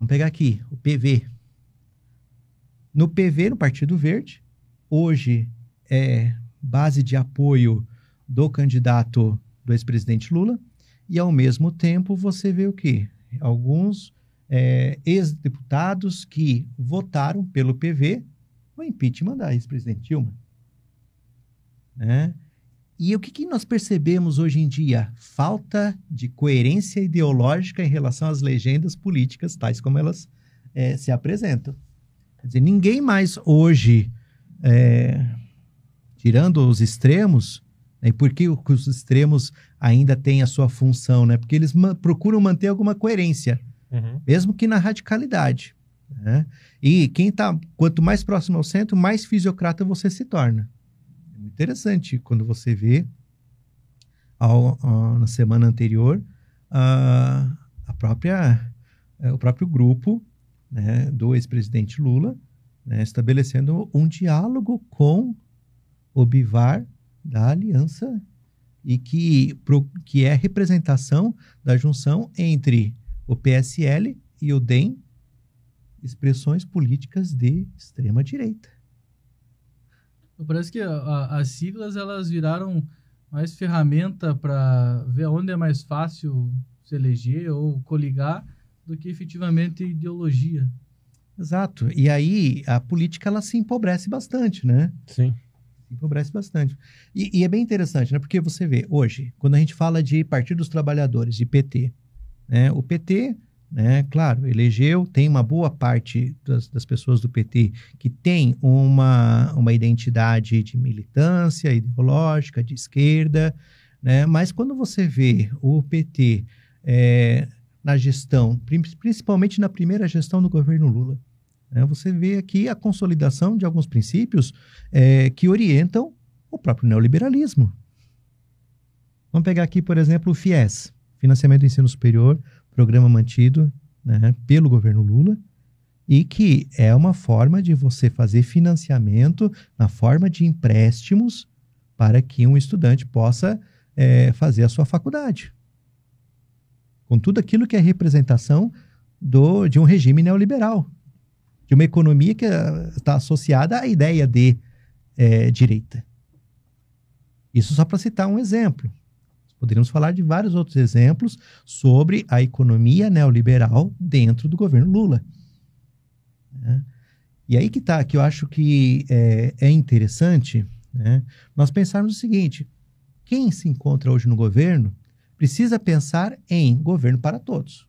D: Vamos pegar aqui, o PV. No PV, no Partido Verde, hoje é base de apoio do candidato do ex-presidente Lula, e ao mesmo tempo você vê o quê? Alguns é, ex-deputados que votaram pelo PV no impeachment da ex-presidente Dilma. Né? E o que, que, nós percebemos hoje em dia? Falta de coerência ideológica em relação às legendas políticas, tais como elas é, se apresentam. Quer dizer, ninguém mais hoje, é, tirando os extremos, né, e por que os extremos ainda têm a sua função? Né? Porque eles ma procuram manter alguma coerência, uhum. mesmo que na radicalidade. Né? E quem está, quanto mais próximo ao centro, mais fisiocrata você se torna interessante quando você vê ao, ao, na semana anterior a, a própria é, o próprio grupo né, do ex-presidente Lula né, estabelecendo um diálogo com o Bivar da aliança e que, pro, que é representação da junção entre o PSL e o DEM, expressões políticas de extrema direita.
A: Parece que a, as siglas elas viraram mais ferramenta para ver onde é mais fácil se eleger ou coligar do que efetivamente ideologia.
D: Exato. E aí a política ela se empobrece bastante, né?
C: Sim.
D: Se empobrece bastante. E, e, é bem interessante, né? Porque você vê, hoje, quando a gente fala de Partido dos Trabalhadores, de PT, né? O PT né? Claro, elegeu, tem uma boa parte das, das, pessoas do PT que tem uma, uma identidade de militância ideológica, de esquerda, né? mas quando você vê o PT é, na gestão, principalmente na primeira gestão do governo Lula, né? você vê aqui a consolidação de alguns princípios é, que orientam o próprio neoliberalismo. Vamos pegar aqui, por exemplo, o FIES, Financiamento do Ensino Superior, programa mantido né, pelo governo Lula e que é uma forma de você fazer financiamento na forma de empréstimos para que um estudante possa é, fazer a sua faculdade. Com tudo aquilo que é representação do, de um regime neoliberal, de uma economia que eh, está associada à ideia de é, direita. Isso só para citar um exemplo. Poderíamos falar de vários outros exemplos sobre a economia neoliberal dentro do governo Lula. Né? E aí que está, que eu acho que é, é interessante né, nós pensarmos o seguinte: quem se encontra hoje no governo precisa pensar em governo para todos.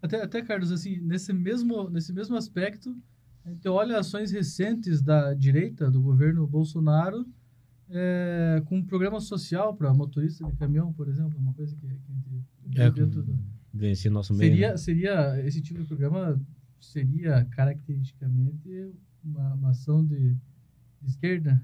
A: Até, até Carlos, assim, nesse mesmo, nesse mesmo aspecto, a gente olha ações recentes da direita, do governo Bolsonaro, é, com um programa social para motorista de caminhão, por exemplo, uma coisa que, que a gente
C: é, dentro do... vencer nosso
A: meio.
C: Seria,
A: né? seria esse tipo de programa seria caracteristicamente uma, uma ação de, de, esquerda?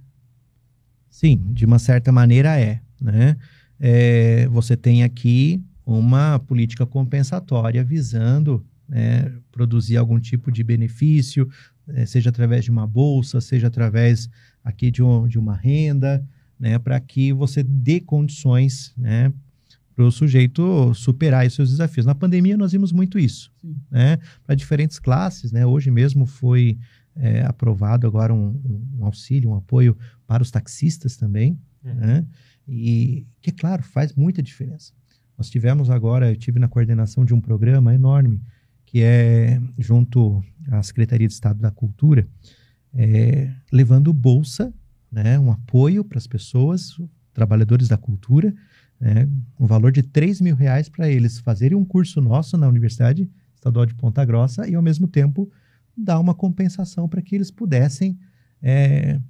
D: Sim, de uma certa maneira é, né? É, você tem aqui uma política compensatória visando né, produzir algum tipo de benefício, é, seja através de uma bolsa, seja através aqui de, um, de uma renda, né, para que você dê condições, né, para o sujeito superar os seus desafios. Na pandemia nós vimos muito isso, né, para diferentes classes, né, hoje mesmo foi é, aprovado agora um, um, auxílio, um apoio para os taxistas também, uhum. né, e que, claro, faz muita diferença. Nós tivemos agora, eu tive na coordenação de um programa enorme, que é junto à Secretaria de Estado da Cultura, é, levando bolsa, né, um apoio para as pessoas, trabalhadores da cultura, né, um valor de 3 mil reais para eles fazerem um curso nosso na Universidade Estadual de Ponta Grossa e, ao mesmo tempo, dar uma compensação para que eles pudessem é,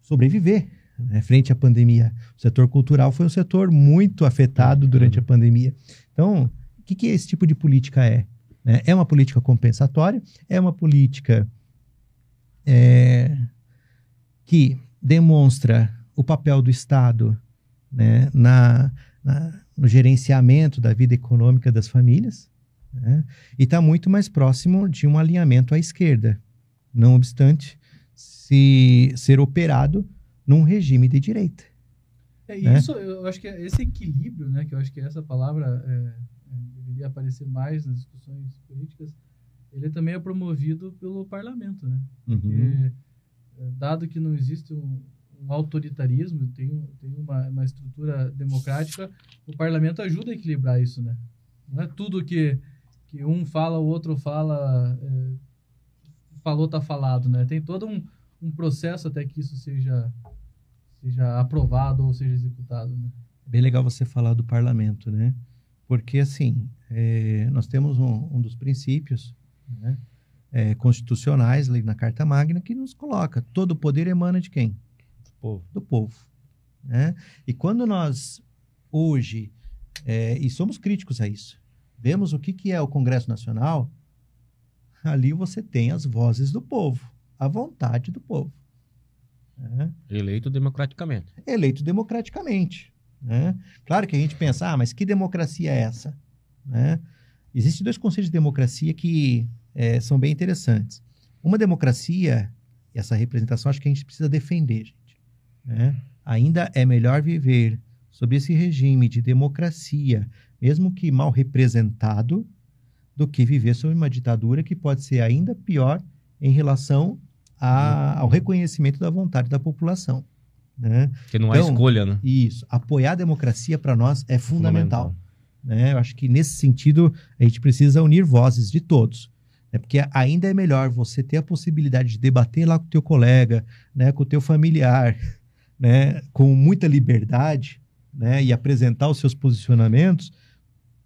D: sobreviver né, frente à pandemia. O setor cultural foi um setor muito afetado durante a pandemia. Então, o que, que esse tipo de política é? Né? É uma política compensatória, é uma política é, que demonstra o papel do Estado né, na, na, no gerenciamento da vida econômica das famílias né, e está muito mais próximo de um alinhamento à esquerda, não obstante se ser operado num regime de direita.
A: É,
D: né?
A: isso, eu acho que é esse equilíbrio, né, que eu acho que essa palavra é, é, deveria aparecer mais nas discussões políticas, ele também é promovido pelo parlamento, né?
D: Uhum.
A: Porque, é, dado que não existe um, um autoritarismo, tem, tem uma, uma estrutura democrática, o parlamento ajuda a equilibrar isso, né? Não é tudo que, que um fala, o outro fala, é, falou, tá falado, né? Tem todo um, um processo até que isso seja, seja aprovado ou seja executado, né?
D: É bem legal você falar do parlamento, né? Porque, assim, é, nós temos um, um dos princípios né, é, constitucionais ali na Carta Magna que nos coloca: todo o poder emana de quem?
C: Pô,
D: do povo. Né? E quando nós, hoje, é, e somos críticos a isso, vemos o que, que é o Congresso Nacional, ali você tem as vozes do povo, a vontade do povo. né?
C: eleito democraticamente.
D: Eleito democraticamente. né? Claro que a gente pensa, ah, mas que democracia é essa? Né? Existem dois conceitos de democracia que é, são bem interessantes. Uma democracia, essa representação, acho que a gente precisa defender, gente. né? Ainda é melhor viver sob esse regime de democracia, mesmo que mal representado, do que viver sob uma ditadura que pode ser ainda pior em relação a- ao reconhecimento da vontade da população. Né?
C: Que não há
D: Então,
C: escolha, né?
D: Isso. Apoiar a democracia para nós é fundamental. Né? Eu acho que nesse sentido a gente precisa unir vozes de todos. Né? Porque ainda é melhor você ter a possibilidade de debater lá com o teu colega, né? com o teu familiar, né? com muita liberdade né? e apresentar os seus posicionamentos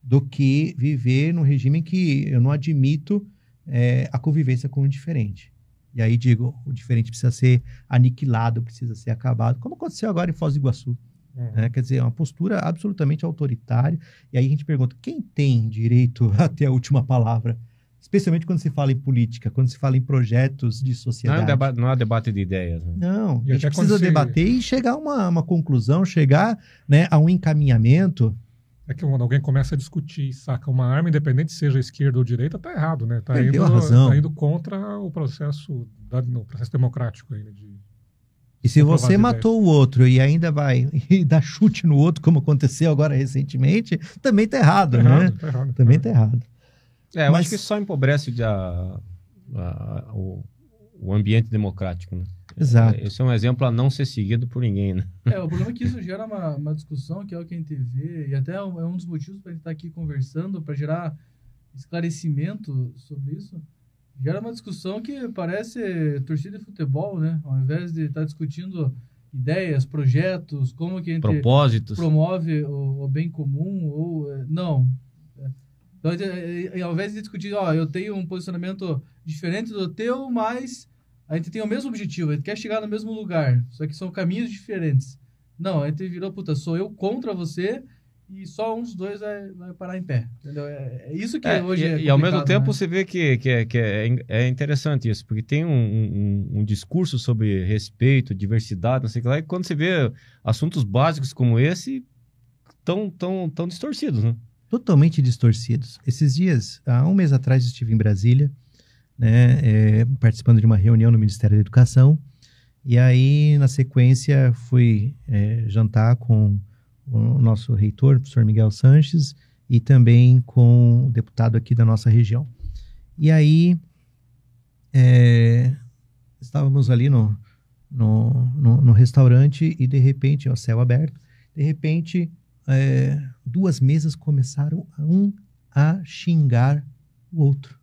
D: do que viver num regime que eu não admito é, a convivência com o diferente. E aí digo, o diferente precisa ser aniquilado, precisa ser acabado, como aconteceu agora em Foz do Iguaçu.
B: Uhum.
D: né? Quer dizer, é uma postura absolutamente autoritária. E aí a gente pergunta: quem tem direito a ter a última palavra? Especialmente quando se fala em política, quando se fala em projetos de
C: Não é,
D: sociedade.
C: deba- não é debate de ideias. Né?
D: Não,
B: E
D: a gente precisa
B: se-
D: debater e chegar a uma, uma conclusão, chegar né, a um encaminhamento.
B: É que quando alguém começa a discutir e saca uma arma, independente seja esquerda ou direita, tá errado, né? Tá
D: Perdeu
B: indo, tá indo contra o processo, da, no processo democrático ainda. De...
D: E se
B: Comprovar
D: você
B: as
D: matou o outro e ainda vai e dá chute no outro, como aconteceu agora recentemente, também tá errado,
B: Tá
D: né?
B: errado, tá errado.
D: Também tá errado.
C: É, eu
D: Mas-
C: acho que só empobrece a- a- o, o ambiente democrático, né?
D: Exato.
C: Esse é um exemplo a não ser seguido por ninguém, né?
A: É, o problema é que isso gera uma, uma discussão que é o que a gente vê, e até é um é um dos motivos para a gente estar aqui conversando, para gerar esclarecimento sobre isso. Gera uma discussão que parece torcida de futebol, né? Ao invés de estar discutindo ideias, projetos, como que a gente
C: Propósitos.
A: promove o, o bem comum ou eh, não. É. Então, eh, eh, ao invés de discutir, ó, eu tenho um posicionamento diferente do teu, mas a gente tem o mesmo objetivo, a gente quer chegar no mesmo lugar, só que são caminhos diferentes. Não, a gente virou, puta, sou eu contra você e só um dos dois vai, vai parar em pé. Entendeu? É, é isso que
C: É,
A: hoje
C: e,
A: é
C: e ao mesmo tempo
A: né?
C: você vê que, que, é, que é, in- é interessante isso, porque tem um, um- um discurso sobre respeito, diversidade, não sei o que lá, e quando você vê assuntos básicos como esse, tão, tão, tão distorcidos, né?
D: totalmente distorcidos. Esses dias, há um mês atrás, estive em Brasília, né, é, participando de uma reunião no Ministério da Educação, e aí, na sequência, fui é, jantar com o nosso reitor, o professor Miguel Sanches, e também com o deputado aqui da nossa região. E aí, é, estávamos ali no, no, no, no restaurante e, de repente, ó, céu aberto, de repente, é, duas mesas começaram a um a xingar o outro.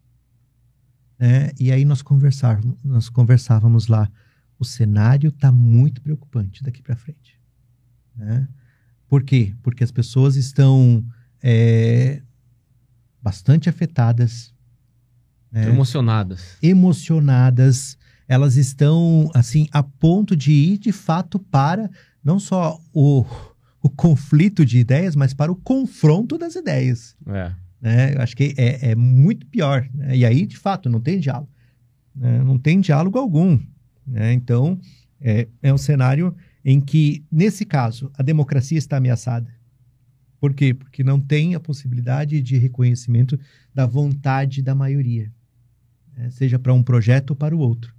D: né? E aí nós conversávamos, nós conversávamos lá. O cenário está muito preocupante daqui para frente. né? Por quê? Porque as pessoas estão é, bastante afetadas, né?
C: Emocionadas.
D: emocionadas, elas estão assim a ponto de ir de fato para não só o, o conflito de ideias, mas para o confronto das ideias.
C: É.
D: né? Eu acho que é, é muito pior. né? E aí, de fato, não tem diálogo. né? Não tem diálogo algum. né? Então, é, é um cenário em que, nesse caso, a democracia está ameaçada. Por quê? Porque não tem a possibilidade de reconhecimento da vontade da maioria. né? Seja para um projeto ou para o outro.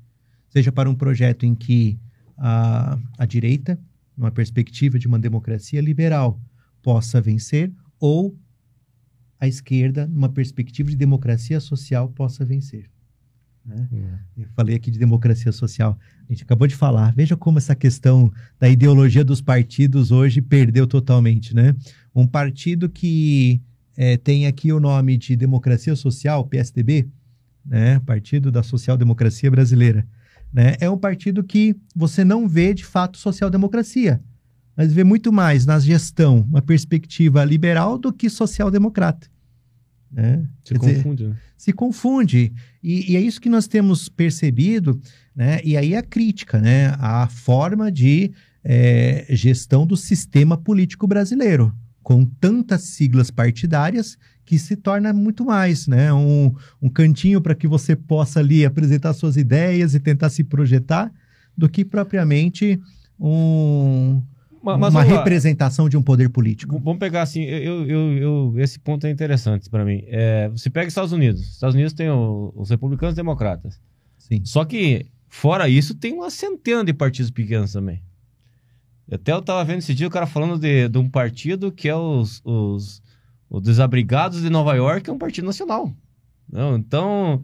D: Seja para um projeto em que a, a direita, numa perspectiva de uma democracia liberal, possa vencer, ou a esquerda, numa perspectiva de democracia social, possa vencer. Né?
C: É.
D: Eu falei aqui de democracia social. A gente acabou de falar. Veja como essa questão da ideologia dos partidos hoje perdeu totalmente, né? Um partido que eh, tem aqui o nome de Democracia Social, PSDB, né? Partido da Social Democracia Brasileira, né? É um partido que você não vê de fato social-democracia, mas vê muito mais na gestão uma perspectiva liberal do que social-democrata. Né?
C: Se
D: Quer dizer,
C: confunde, né?
D: se confunde. E, e é isso que nós temos percebido, né? E aí a crítica, né? A forma de eh, gestão do sistema político brasileiro, com tantas siglas partidárias que se torna muito mais, né? Um, um cantinho para que você possa ali apresentar suas ideias e tentar se projetar, do que propriamente um,
C: Mas, mas
D: uma
C: vamos lá.
D: representação de um poder político.
C: Vamos pegar assim, eu, eu, eu- esse ponto é interessante para mim. É, você pega Estados Unidos. Estados Unidos tem o- os republicanos e democratas.
D: Sim.
C: Só que, fora isso, tem uma centena de partidos pequenos também. Até eu tava vendo esse dia o cara falando de, de um partido que é os, os, os Desabrigados de Nova York, que é um partido nacional. Não, então,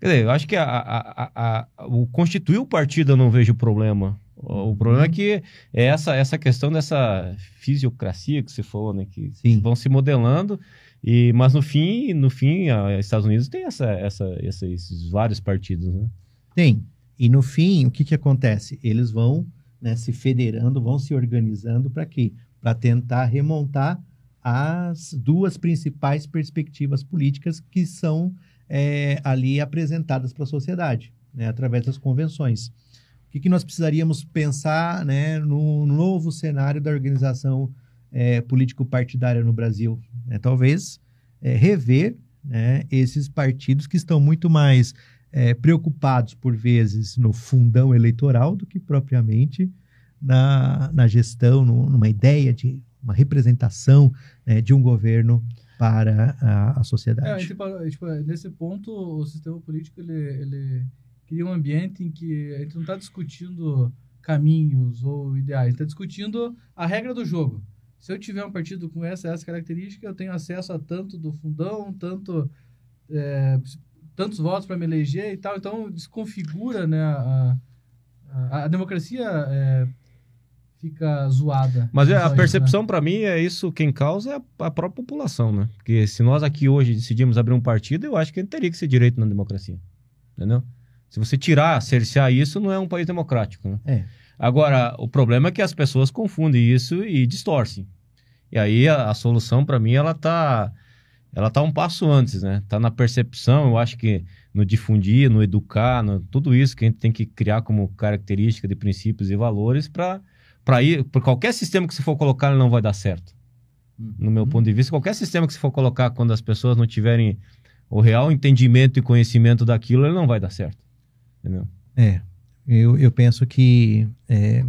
C: quer dizer, eu acho que a, a, a, a- o constituir o partido eu não vejo problema. O, problema é que é essa, essa questão dessa fisiocracia que você falou, né? Que
D: Sim.
C: vão se modelando. E, mas no fim, no fim, a Estados Unidos tem essa, essa, essa- esses vários partidos, né?
D: Tem. E no fim, o que, que acontece? Eles vão né, se federando, vão se organizando para quê? Para tentar remontar as duas principais perspectivas políticas que são é, ali apresentadas para a sociedade, né, através das convenções. Que, que nós precisaríamos pensar né, no novo cenário da organização é, político-partidária no Brasil? né? talvez é, rever né, esses partidos que estão muito mais é, preocupados, por vezes, no fundão eleitoral do que propriamente na, na gestão, no- numa ideia de uma representação né, de um governo para a, a
A: É,
D: sociedade.
A: tipo, tipo, nesse ponto, o sistema político ele, ele cria um ambiente em que a gente não está discutindo caminhos ou ideais, está discutindo a regra do jogo. Se eu tiver um partido com essa essa característica, eu tenho acesso a tanto do fundão, tanto é, tantos votos para me eleger e tal. Então desconfigura, né? A, a, a democracia é, fica zoada.
C: Mas é, a
A: isso, né?
C: percepção, pra mim, é isso. Quem causa é a, a própria população, né? Porque se nós aqui hoje decidimos abrir um partido, eu acho que teria que ser direito na democracia. Entendeu? Se você tirar, cercear isso, não é um país democrático, né?
D: É.
C: Agora, o problema é que as pessoas confundem isso e distorcem. E aí a, a solução, pra mim, ela tá, ela tá um passo antes, né? Tá na percepção, eu acho que no difundir, no educar, no, tudo isso que a gente tem que criar como característica de princípios e valores para para ir, por qualquer sistema que você for colocar, ele não vai dar certo. No meu ponto de vista, qualquer sistema que você for colocar quando as pessoas não tiverem o real entendimento e conhecimento daquilo, ele não vai dar certo. Entendeu?
D: É, eu, eu penso que é,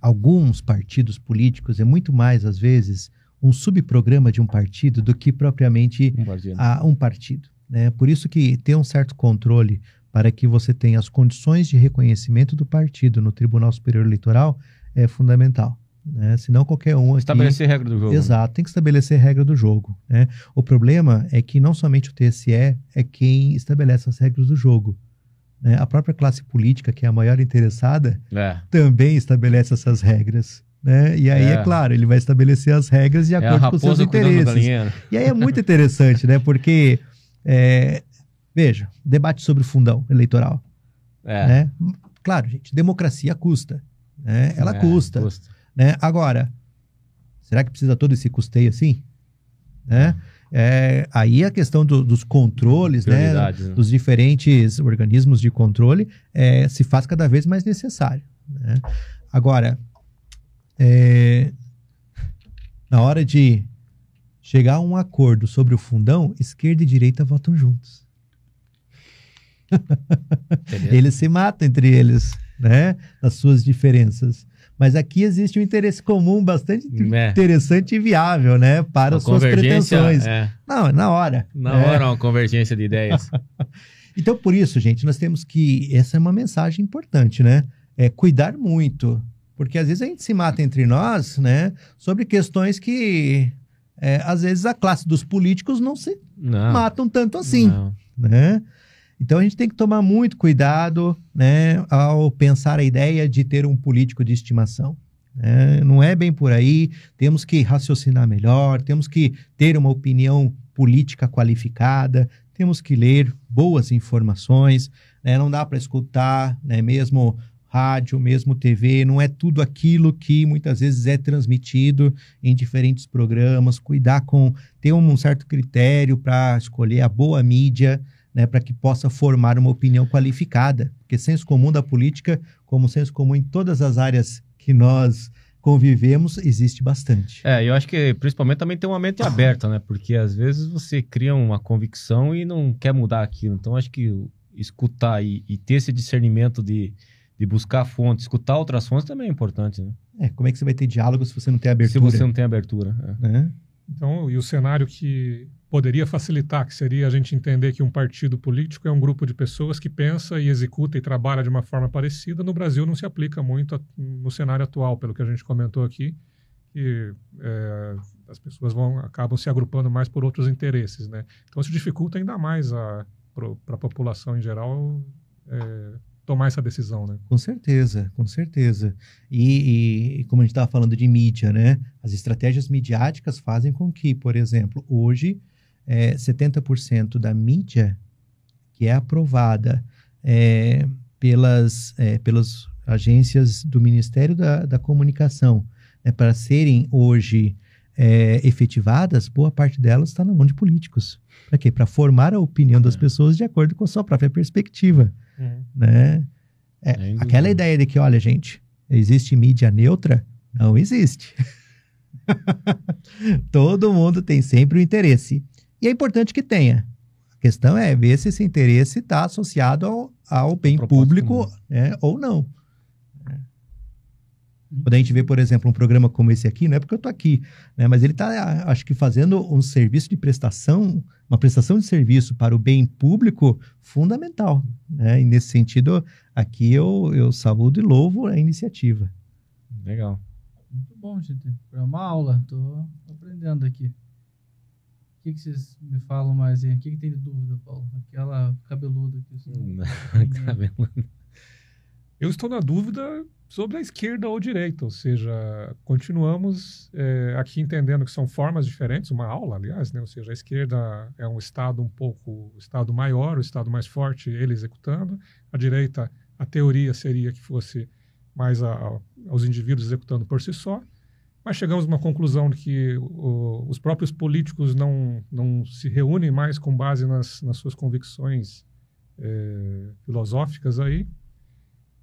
D: alguns partidos políticos é muito mais, às vezes, um subprograma de um partido do que propriamente
C: Um partido.
D: a um partido. Né? Por isso que ter um certo controle para que você tenha as condições de reconhecimento do partido no Tribunal Superior Eleitoral é fundamental. Né? Senão qualquer um aqui...
C: Estabelecer regra do jogo. né?
D: Exato, tem que estabelecer regra do jogo. Né? O problema é que não somente o TSE é quem estabelece as regras do jogo. Né? A própria classe política, que é a maior interessada,
C: É.
D: também estabelece essas regras. Né? E aí, é.
C: É.
D: claro, ele vai estabelecer as regras de
C: É
D: acordo com os seus interesses. E aí é muito interessante, né? Porque, é, veja, debate sobre fundão eleitoral.
C: É.
D: Né? Claro, gente, democracia custa. Né? Ela
C: É,
D: custa. Né? Agora, será que precisa todo esse custeio assim? Né? É, aí a questão do- dos controles, né?
C: Né?
D: dos diferentes organismos de controle é, se faz cada vez mais necessário. né? Agora, é, na hora de chegar a um acordo sobre o fundão, esquerda e direita votam juntos. Eles se matam entre eles, né? Nas suas diferenças. Mas aqui existe um interesse comum bastante
C: É.
D: interessante e viável, né? Para
C: Uma
D: as suas pretensões.
C: é.
D: Não, na hora.
C: Na
D: né?
C: hora, uma convergência de ideias.
D: Então, por isso, gente, nós temos que. Essa é uma mensagem importante, né? é, cuidar muito, porque às vezes a gente se mata entre nós, né, sobre questões que é, às vezes a classe dos políticos não se
C: Não,
D: matam tanto assim,
C: não.
D: né? Então a gente tem que tomar muito cuidado, né, ao pensar a ideia de ter um político de estimação. né? Não é bem por aí. Temos que raciocinar melhor, temos que ter uma opinião política qualificada, temos que ler boas informações. né? Não dá para escutar, né, mesmo rádio, mesmo TV, não é tudo aquilo que muitas vezes é transmitido em diferentes programas. Cuidar com ter um certo critério para escolher a boa mídia, né, para que possa formar uma opinião qualificada. Porque senso comum da política, como senso comum em todas as áreas que nós convivemos, existe bastante.
C: É, eu acho que principalmente também ter uma mente aberta, né? Porque às vezes você cria uma convicção e não quer mudar aquilo. Então acho que escutar e, e ter esse discernimento de, de buscar fontes, escutar outras fontes também é importante, né?
D: É, como é que você vai ter diálogo se você não tem
C: Se
D: abertura?
C: você não tem abertura. é.
D: né?
B: Então, e o cenário que poderia facilitar, que seria a gente entender que um partido político é um grupo de pessoas que pensa e executa e trabalha de uma forma parecida, no Brasil não se aplica muito a- no cenário atual, pelo que a gente comentou aqui, que é, as pessoas vão acabam se agrupando mais por outros interesses, né? Então isso dificulta ainda mais para a população em geral é, tomar essa decisão, né?
D: Com certeza, com certeza. E, e- e como a gente estava falando de mídia, né? As estratégias midiáticas fazem com que, por exemplo, hoje, é, 70% da mídia que é aprovada é, pelas, é, pelas agências do Ministério da, da Comunicação né, para serem hoje é, efetivadas, boa parte delas está na mão de políticos. Para quê? Para formar a opinião das
C: É.
D: pessoas de acordo com a sua própria perspectiva né? É,
C: Sem dúvida.
D: aquela ideia de que, olha, gente, existe mídia neutra? Não existe. Todo mundo tem sempre o interesse. E é importante que tenha. A questão é ver se esse interesse está associado ao, ao bem público
C: comum.
D: né, ou não. Quando a gente vê, por exemplo, um programa como esse aqui, não é porque eu estou aqui, né, mas ele está, acho que, fazendo um serviço de prestação, uma prestação de serviço para o bem público fundamental. Né? E nesse sentido, aqui eu, eu saúdo e louvo a iniciativa.
C: Legal.
A: Muito bom, gente. É uma aula. Tô aprendendo aqui. O que, que vocês me falam mais aí? O que, que tem de dúvida, Paulo? Aquela cabeluda aqui. assim.
C: Tá vendo?
B: Eu estou na dúvida sobre a esquerda ou direita, ou seja, continuamos é, aqui entendendo que são formas diferentes, uma aula, aliás, né? ou seja, a esquerda é um Estado um pouco, o Estado maior, o Estado mais forte, ele executando, a direita, a teoria seria que fosse mais a, a- aos indivíduos executando por si só, mas chegamos a uma conclusão de que o- os próprios políticos não, não se reúnem mais com base nas, nas suas convicções é, filosóficas aí,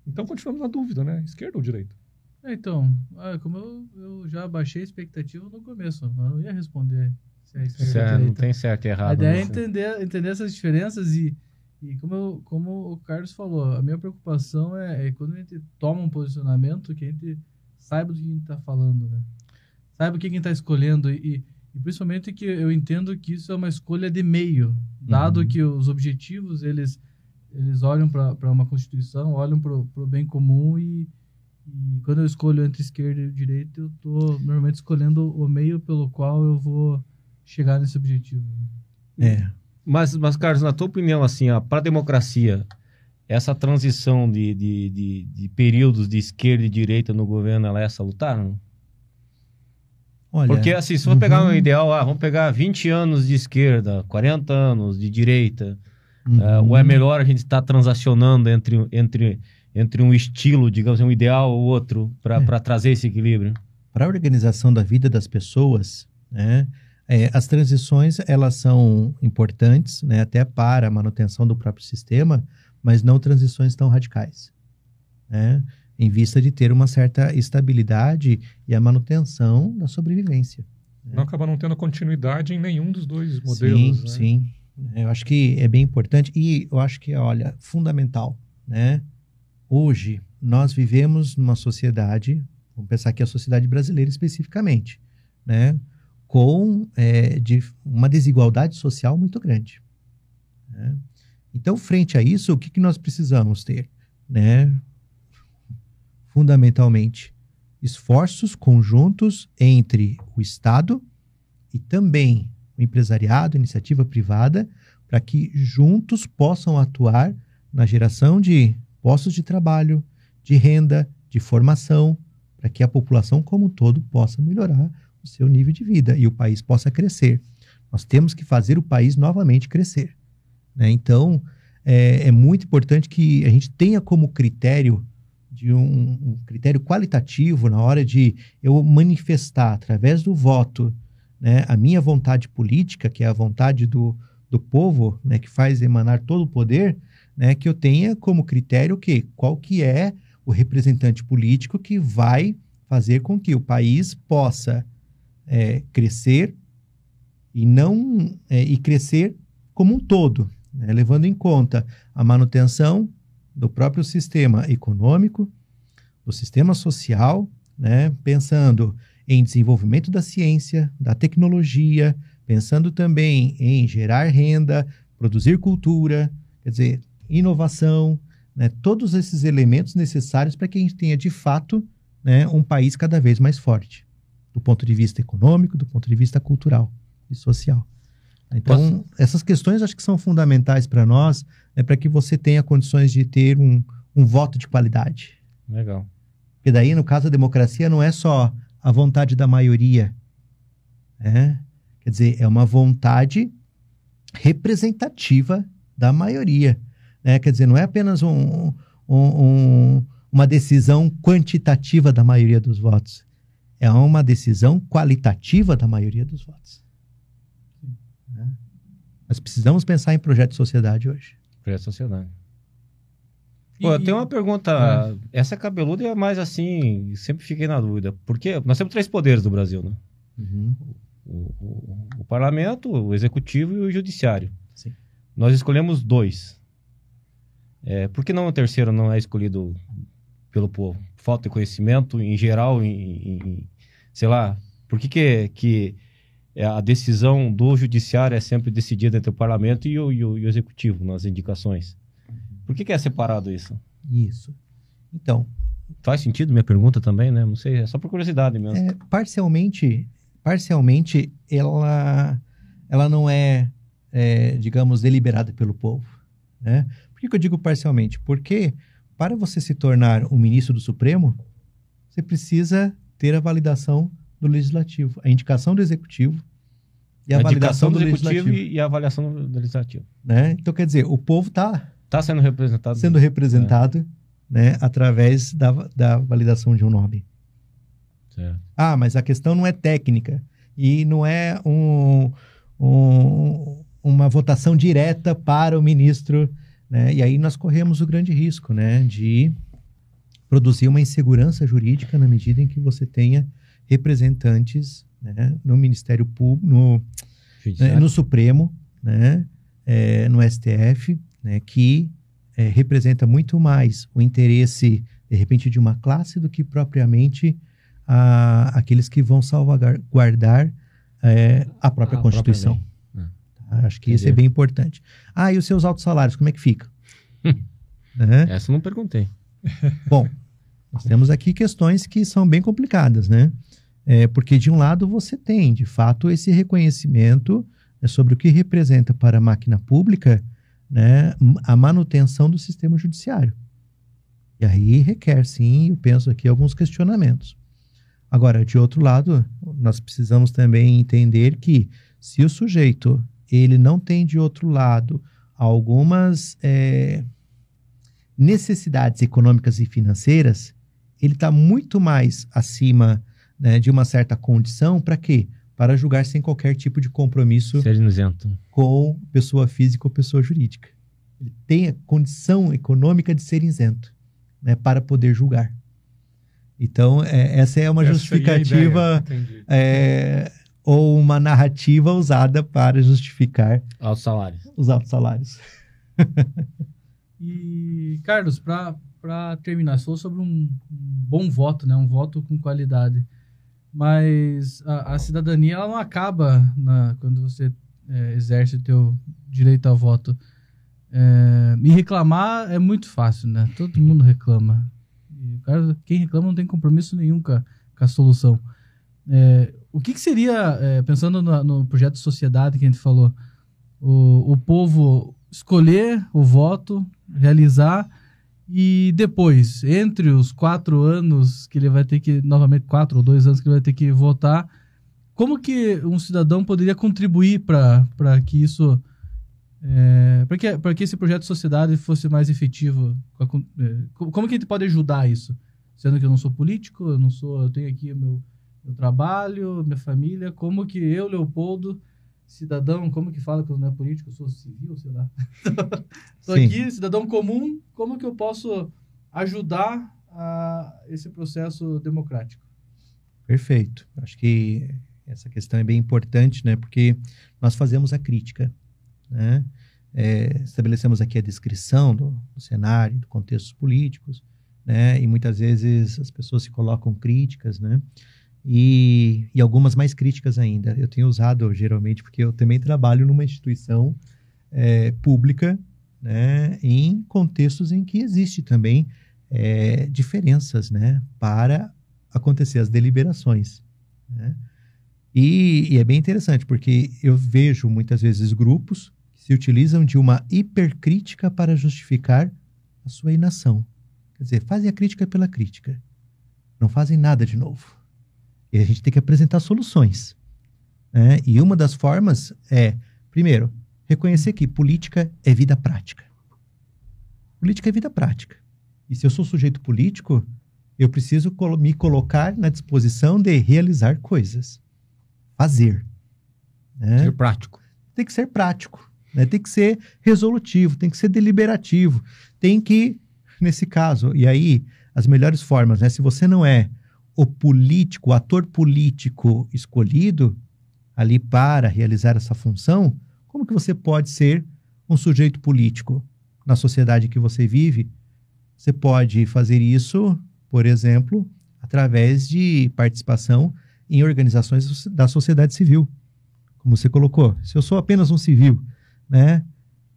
B: então continuamos na dúvida, né? Esquerda ou direita?
A: É, então, ah, como eu, eu já baixei a expectativa no começo, eu não ia responder se é esquerda ou
C: Certo, não tem certo e errado.
A: A ideia é
C: né?
A: entender, entender essas diferenças e, e como, eu- como o Carlos falou, a minha preocupação é, é quando a gente toma um posicionamento que a gente saiba do que a gente está falando, né? Saiba o que a gente está escolhendo e, e principalmente que eu entendo que isso é uma escolha de meio, dado
D: Uhum.
A: que os objetivos, eles, eles olham para uma Constituição, olham para o bem comum e, e quando eu escolho entre esquerda e direita, eu estou normalmente escolhendo o meio pelo qual eu vou chegar nesse objetivo. né?
D: É.
C: Mas, mas, Carlos, na tua opinião, assim, para a democracia, essa transição de, de, de, de períodos de esquerda e direita no governo, ela é salutar?
D: Olha,
C: Porque, assim, se for pegar um
D: uhum.
C: ideal, ah, vamos pegar 20 anos de esquerda, 40 anos de direita,
D: uhum.
C: é, ou é melhor a gente estar transacionando entre, entre, entre um estilo, digamos, um ideal ou outro, para
D: É.
C: trazer esse equilíbrio?
D: para a organização da vida das pessoas, né, é, as transições elas são importantes, né, até para a manutenção do próprio sistema, mas não transições tão radicais, né, em vista de ter uma certa estabilidade e a manutenção da sobrevivência.
B: Não acaba não tendo continuidade em nenhum dos dois modelos.
D: sim,
B: né?
D: sim. Eu acho que é bem importante e eu acho que, olha, fundamental, né? Hoje nós vivemos numa sociedade, vamos pensar aqui a sociedade brasileira especificamente, né? Com é, de uma desigualdade social muito grande. né? Então, frente a isso, o que, que nós precisamos ter, né? fundamentalmente, esforços conjuntos entre o Estado e também o empresariado, iniciativa privada, para que juntos possam atuar na geração de postos de trabalho, de renda, de formação, para que a população como um todo possa melhorar o seu nível de vida e o país possa crescer. Nós temos que fazer o país novamente crescer. Né? Então, é, é, muito importante que a gente tenha como critério de um, um, critério qualitativo na hora de eu manifestar através do voto né, a minha vontade política, que é a vontade do, do povo, né, que faz emanar todo o poder, né, que eu tenha como critério que qual que é o representante político que vai fazer com que o país possa é, crescer e não é, e crescer como um todo, né, levando em conta a manutenção do próprio sistema econômico, do sistema social, né, pensando em desenvolvimento da ciência, da tecnologia, pensando também em gerar renda, produzir cultura, quer dizer, inovação, né, todos esses elementos necessários para que a gente tenha de fato né, um país cada vez mais forte, do ponto de vista econômico, do ponto de vista cultural e social. Então, Posso... essas questões acho que são fundamentais para nós, né, para que você tenha condições de ter um, um voto de qualidade.
C: Legal.
D: Porque daí, no caso da democracia, não é só a vontade da maioria. Né? Quer dizer, é uma vontade representativa da maioria. Né? Quer dizer, não é apenas um, um, um, uma decisão quantitativa da maioria dos votos. É uma decisão qualitativa da maioria dos votos. Nós precisamos pensar em projeto de sociedade hoje.
C: Projeto de sociedade. Pô, eu tenho uma pergunta. É. Essa cabeluda é mais assim, sempre fiquei na dúvida. Porque nós temos três poderes no Brasil, né? Uhum. O, o, o, parlamento, o executivo e o judiciário. Sim. Nós escolhemos dois. É, por que não o terceiro não é escolhido pelo povo? Falta de conhecimento em geral, em, em sei lá. Por que, que, que a decisão do judiciário é sempre decidida entre o parlamento e o, e o, e o executivo nas indicações? Por que, que é separado isso?
D: Isso. Então.
C: Faz sentido minha pergunta também, né? Não sei, é só por curiosidade mesmo.
D: É, parcialmente, parcialmente ela, ela não é, é, digamos, deliberada pelo povo. Né? Por que, que eu digo parcialmente? Porque para você se tornar um ministro do Supremo, você precisa ter a validação do legislativo, a indicação do executivo e a, a validação do, do executivo
C: e a avaliação do legislativo.
D: Né? Então, quer dizer, o povo está
C: Está sendo representado.
D: Sendo representado, é. né, através da, da validação de um nome. Certo. Ah, mas a questão não é técnica e não é um, um, uma votação direta para o ministro, né? E aí nós corremos o grande risco, né, de produzir uma insegurança jurídica na medida em que você tenha representantes né, no Ministério Público, no, né, no Supremo, né, é, no STF, né, que é, representa muito mais o interesse, de repente, de uma classe do que propriamente a, aqueles que vão salvaguardar é, a própria a Constituição. Própria tá? Acho que Entendi. isso é bem importante. Ah, e os seus altos salários, como é que fica?
C: né? Essa eu não perguntei.
D: Bom, nós temos aqui questões que são bem complicadas, né? É, porque, de um lado, você tem, de fato, esse reconhecimento né, sobre o que representa para a máquina pública né, a manutenção do sistema judiciário. E aí requer, sim, eu penso aqui, alguns questionamentos. Agora, de outro lado, nós precisamos também entender que se o sujeito ele não tem, de outro lado, algumas é, necessidades econômicas e financeiras, ele está muito mais acima né, de uma certa condição para quê? para julgar sem qualquer tipo de compromisso com pessoa física ou pessoa jurídica. Ele tem a condição econômica de ser isento né, para poder julgar. Então, é, essa é uma essa justificativa é, ou uma narrativa usada para justificar
C: altos salários.
D: os altos salários.
A: e, Carlos, para terminar, sou sobre um, um bom voto, né, um voto com qualidade. Mas a, a cidadania ela não acaba na, quando você é, exerce o teu direito ao voto. É, me reclamar é muito fácil, né? Todo mundo reclama. E cara, quem reclama não tem compromisso nenhum com a, com a solução. É, o que, que seria, é, pensando no, no, projeto de sociedade que a gente falou, o, o povo escolher o voto, realizar e depois, entre os quatro anos que ele vai ter que, novamente, quatro ou dois anos que ele vai ter que votar, como que um cidadão poderia contribuir para que isso. É, para que, que esse projeto de sociedade fosse mais efetivo? É, como que a gente pode ajudar isso? Sendo que eu não sou político, eu não sou. Eu tenho aqui meu, meu trabalho, minha família. Como que eu, Leopoldo, cidadão, como que fala que eu não é político, eu sou civil, sei lá. Estou aqui, cidadão comum, como que eu posso ajudar a esse processo democrático?
D: Perfeito. Acho que essa questão é bem importante, né? Porque nós fazemos a crítica, né? É, estabelecemos aqui a descrição do, do cenário, do contextos políticos, né? E muitas vezes as pessoas se colocam críticas, né? E, e algumas mais críticas ainda. Eu tenho usado geralmente porque eu também trabalho numa instituição é, pública, né, em contextos em que existe também é, diferenças, né, para acontecer as deliberações. Né? E, e, é bem interessante porque eu vejo muitas vezes grupos que se utilizam de uma hipercrítica para justificar a sua inação. Quer dizer, fazem a crítica pela crítica, não fazem nada de novo. E a gente tem que apresentar soluções. Né? E uma das formas é, primeiro, reconhecer que política é vida prática. Política é vida prática. E se eu sou sujeito político, eu preciso me colocar na disposição de realizar coisas. Fazer.
C: Né? Ser prático.
D: Tem que ser prático. Né? Tem que ser resolutivo, tem que ser deliberativo. Tem que, nesse caso, e aí, as melhores formas, né? Se você não é o político, o ator político escolhido ali para realizar essa função, como que você pode ser um sujeito político na sociedade que você vive? Você pode fazer isso, por exemplo, através de participação em organizações da sociedade civil. Como você colocou, se eu sou apenas um civil, né?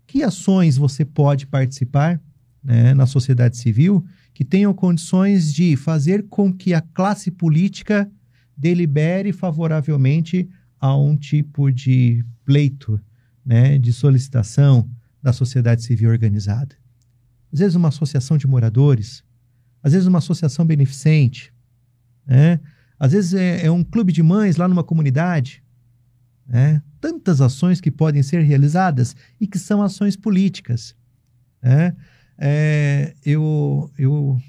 D: Que ações você pode participar né, na sociedade civil que tenham condições de fazer com que a classe política delibere favoravelmente a um tipo de pleito, né, de solicitação da sociedade civil organizada. Às vezes uma associação de moradores, às vezes uma associação beneficente, né? às vezes é, é um clube de mães lá numa comunidade. Né? Tantas ações que podem ser realizadas e que são ações políticas. Né? É, eu, eu,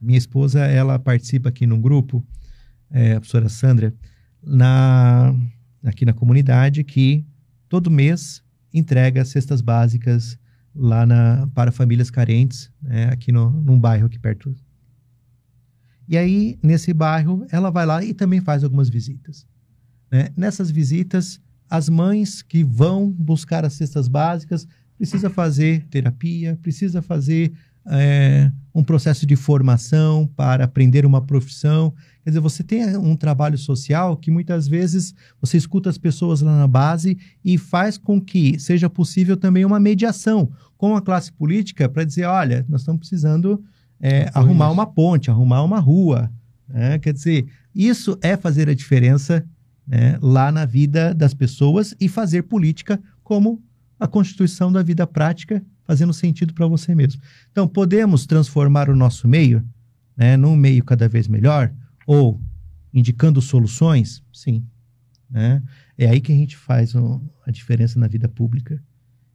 D: minha esposa, ela participa aqui num grupo, é, a professora Sandra, na, aqui na comunidade, que todo mês entrega cestas básicas lá na, para famílias carentes, né, aqui no, num bairro aqui perto. E aí, nesse bairro, ela vai lá e também faz algumas visitas. Né? Nessas visitas, as mães que vão buscar as cestas básicas precisa fazer terapia, precisa fazer é, um processo de formação para aprender uma profissão. Quer dizer, você tem um trabalho social que muitas vezes você escuta as pessoas lá na base e faz com que seja possível também uma mediação com a classe política para dizer: olha, nós estamos precisando é, arrumar isso. uma ponte, arrumar uma rua. Né? Quer dizer, isso é fazer a diferença né, lá na vida das pessoas e fazer política como a constituição da vida prática fazendo sentido para você mesmo. Então, podemos transformar o nosso meio né, num meio cada vez melhor ou indicando soluções? Sim. Né? É aí que a gente faz a diferença na vida pública.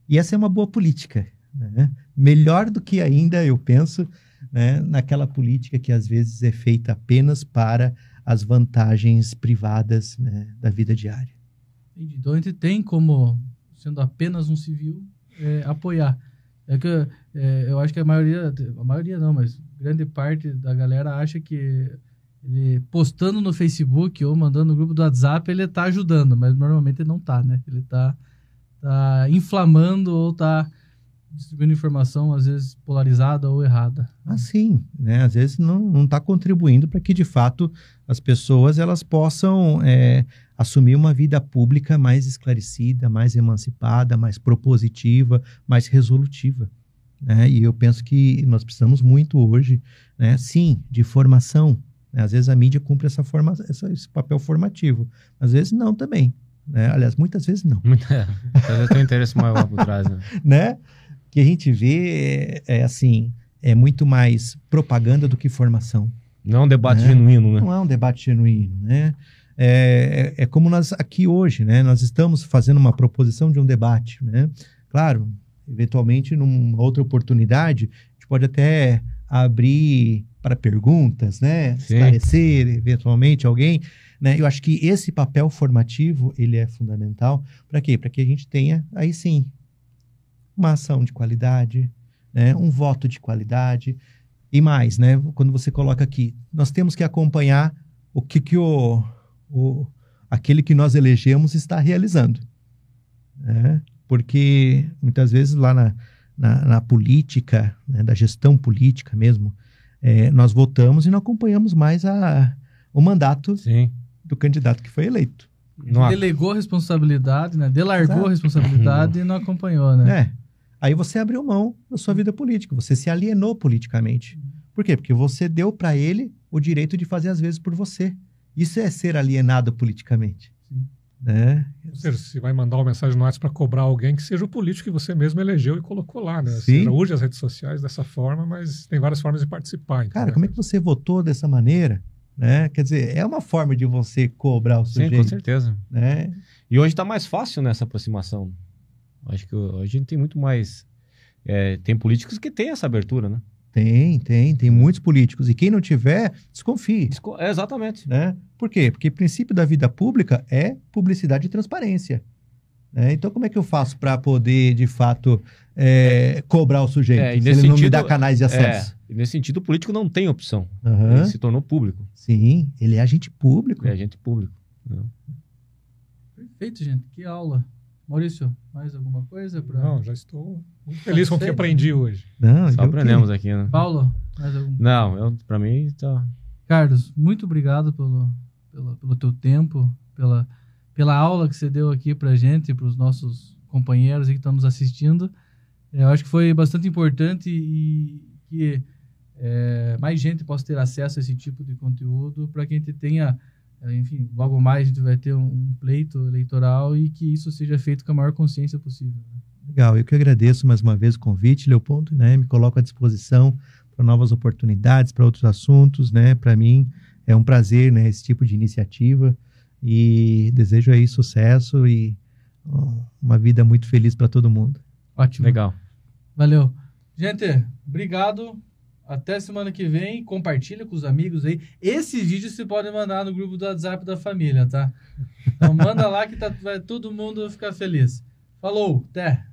D: E essa é uma boa política. Né? Melhor do que ainda, eu penso, né, naquela política que às vezes é feita apenas para as vantagens privadas né, da vida diária.
A: Então a gente tem como sendo apenas um civil, é, apoiar. É que é, eu acho que a maioria, a maioria não, mas grande parte da galera acha que ele postando no Facebook ou mandando no grupo do WhatsApp, ele está ajudando, mas normalmente ele não está, né? Ele está tá inflamando ou está distribuindo informação, às vezes polarizada ou errada.
D: Assim, né? Às vezes não está contribuindo para que, de fato, as pessoas elas possam é, assumir uma vida pública mais esclarecida, mais emancipada, mais propositiva, mais resolutiva. Né? E eu penso que nós precisamos muito hoje, né? sim, de formação. Né? Às vezes a mídia cumpre essa forma, essa, esse papel formativo, às vezes não também. Né? Aliás, muitas vezes não.
C: Às vezes tem um interesse maior por trás. Né?
D: né? Que a gente vê é, é assim, é muito mais propaganda do que formação.
C: Não é um debate né? genuíno, né?
D: Não é um debate genuíno, né? É, é, é, como nós aqui hoje, né? Nós estamos fazendo uma proposição de um debate, né? Claro, eventualmente numa outra oportunidade, a gente pode até abrir para perguntas, né? Sim. Esclarecer eventualmente alguém, né? Eu acho que esse papel formativo ele é fundamental para quê? Para que a gente tenha aí sim uma ação de qualidade, né? Um voto de qualidade e mais, né? Quando você coloca aqui, nós temos que acompanhar o que que o o, aquele que nós elegemos está realizando. Né? Porque muitas vezes lá na, na, na política, né, da gestão política mesmo, é, nós votamos e não acompanhamos mais a, o mandato
C: Sim.
D: do candidato que foi eleito.
A: Não. Delegou a responsabilidade, né? Delargou Exato. a responsabilidade e não acompanhou, né?
D: É. Aí você abriu mão da sua vida política, você se alienou politicamente. Por quê? Porque você deu para ele o direito de fazer as vezes por você. Isso é ser alienado politicamente. Sim. Né?
B: Ou seja, se vai mandar uma mensagem no WhatsApp para cobrar alguém que seja o político que você mesmo elegeu e colocou lá, né? Sim. Seja, use as redes sociais dessa forma, mas tem várias formas de participar.
D: Então, Cara, né? como é que você votou dessa maneira? Né? Quer dizer, é uma forma de você cobrar o sujeito.
C: Sim, com certeza.
D: Né?
C: E hoje está mais fácil nessa aproximação. Acho que hoje a gente tem muito mais. É, tem políticos que têm essa abertura, né?
D: Tem, tem, tem muitos políticos. E quem não tiver, desconfie.
C: Desco é, exatamente.
D: Né? Por quê? Porque o princípio da vida pública é publicidade e transparência. Né? Então, como é que eu faço para poder, de fato, é, cobrar o sujeito? É, se ele sentido, não me dá canais de acesso.
C: É, nesse sentido, o político não tem opção. Uhum. Ele se tornou público.
D: Sim, ele é agente público.
C: É agente público.
A: Perfeito, gente. Que aula. Maurício, mais alguma coisa? Pra...
B: Não, já estou muito feliz com o que aprendi hoje.
C: Não, Só aprendemos aqui, né?
A: Paulo, mais algum?
C: Não, para mim tá.
A: Carlos, muito obrigado pelo, pelo, pelo teu tempo, pela, pela aula que você deu aqui para gente, para os nossos companheiros que estão nos assistindo. É, eu acho que foi bastante importante e que é, mais gente possa ter acesso a esse tipo de conteúdo para que a gente tenha enfim, logo mais a gente vai ter um, pleito eleitoral e que isso seja feito com a maior consciência possível. Né?
D: Legal, eu que agradeço mais uma vez o convite, Leopoldo, né? Me coloco à disposição para novas oportunidades, para outros assuntos, né? Para mim é um prazer, né? Esse tipo de iniciativa e desejo aí sucesso e uma vida muito feliz para todo mundo.
C: Ótimo. Legal.
A: Valeu. Gente, obrigado. Até semana que vem. Compartilha com os amigos aí. Esse vídeo você pode mandar no grupo do WhatsApp da família, tá? Então manda lá que tá, vai todo mundo ficar feliz. Falou, até!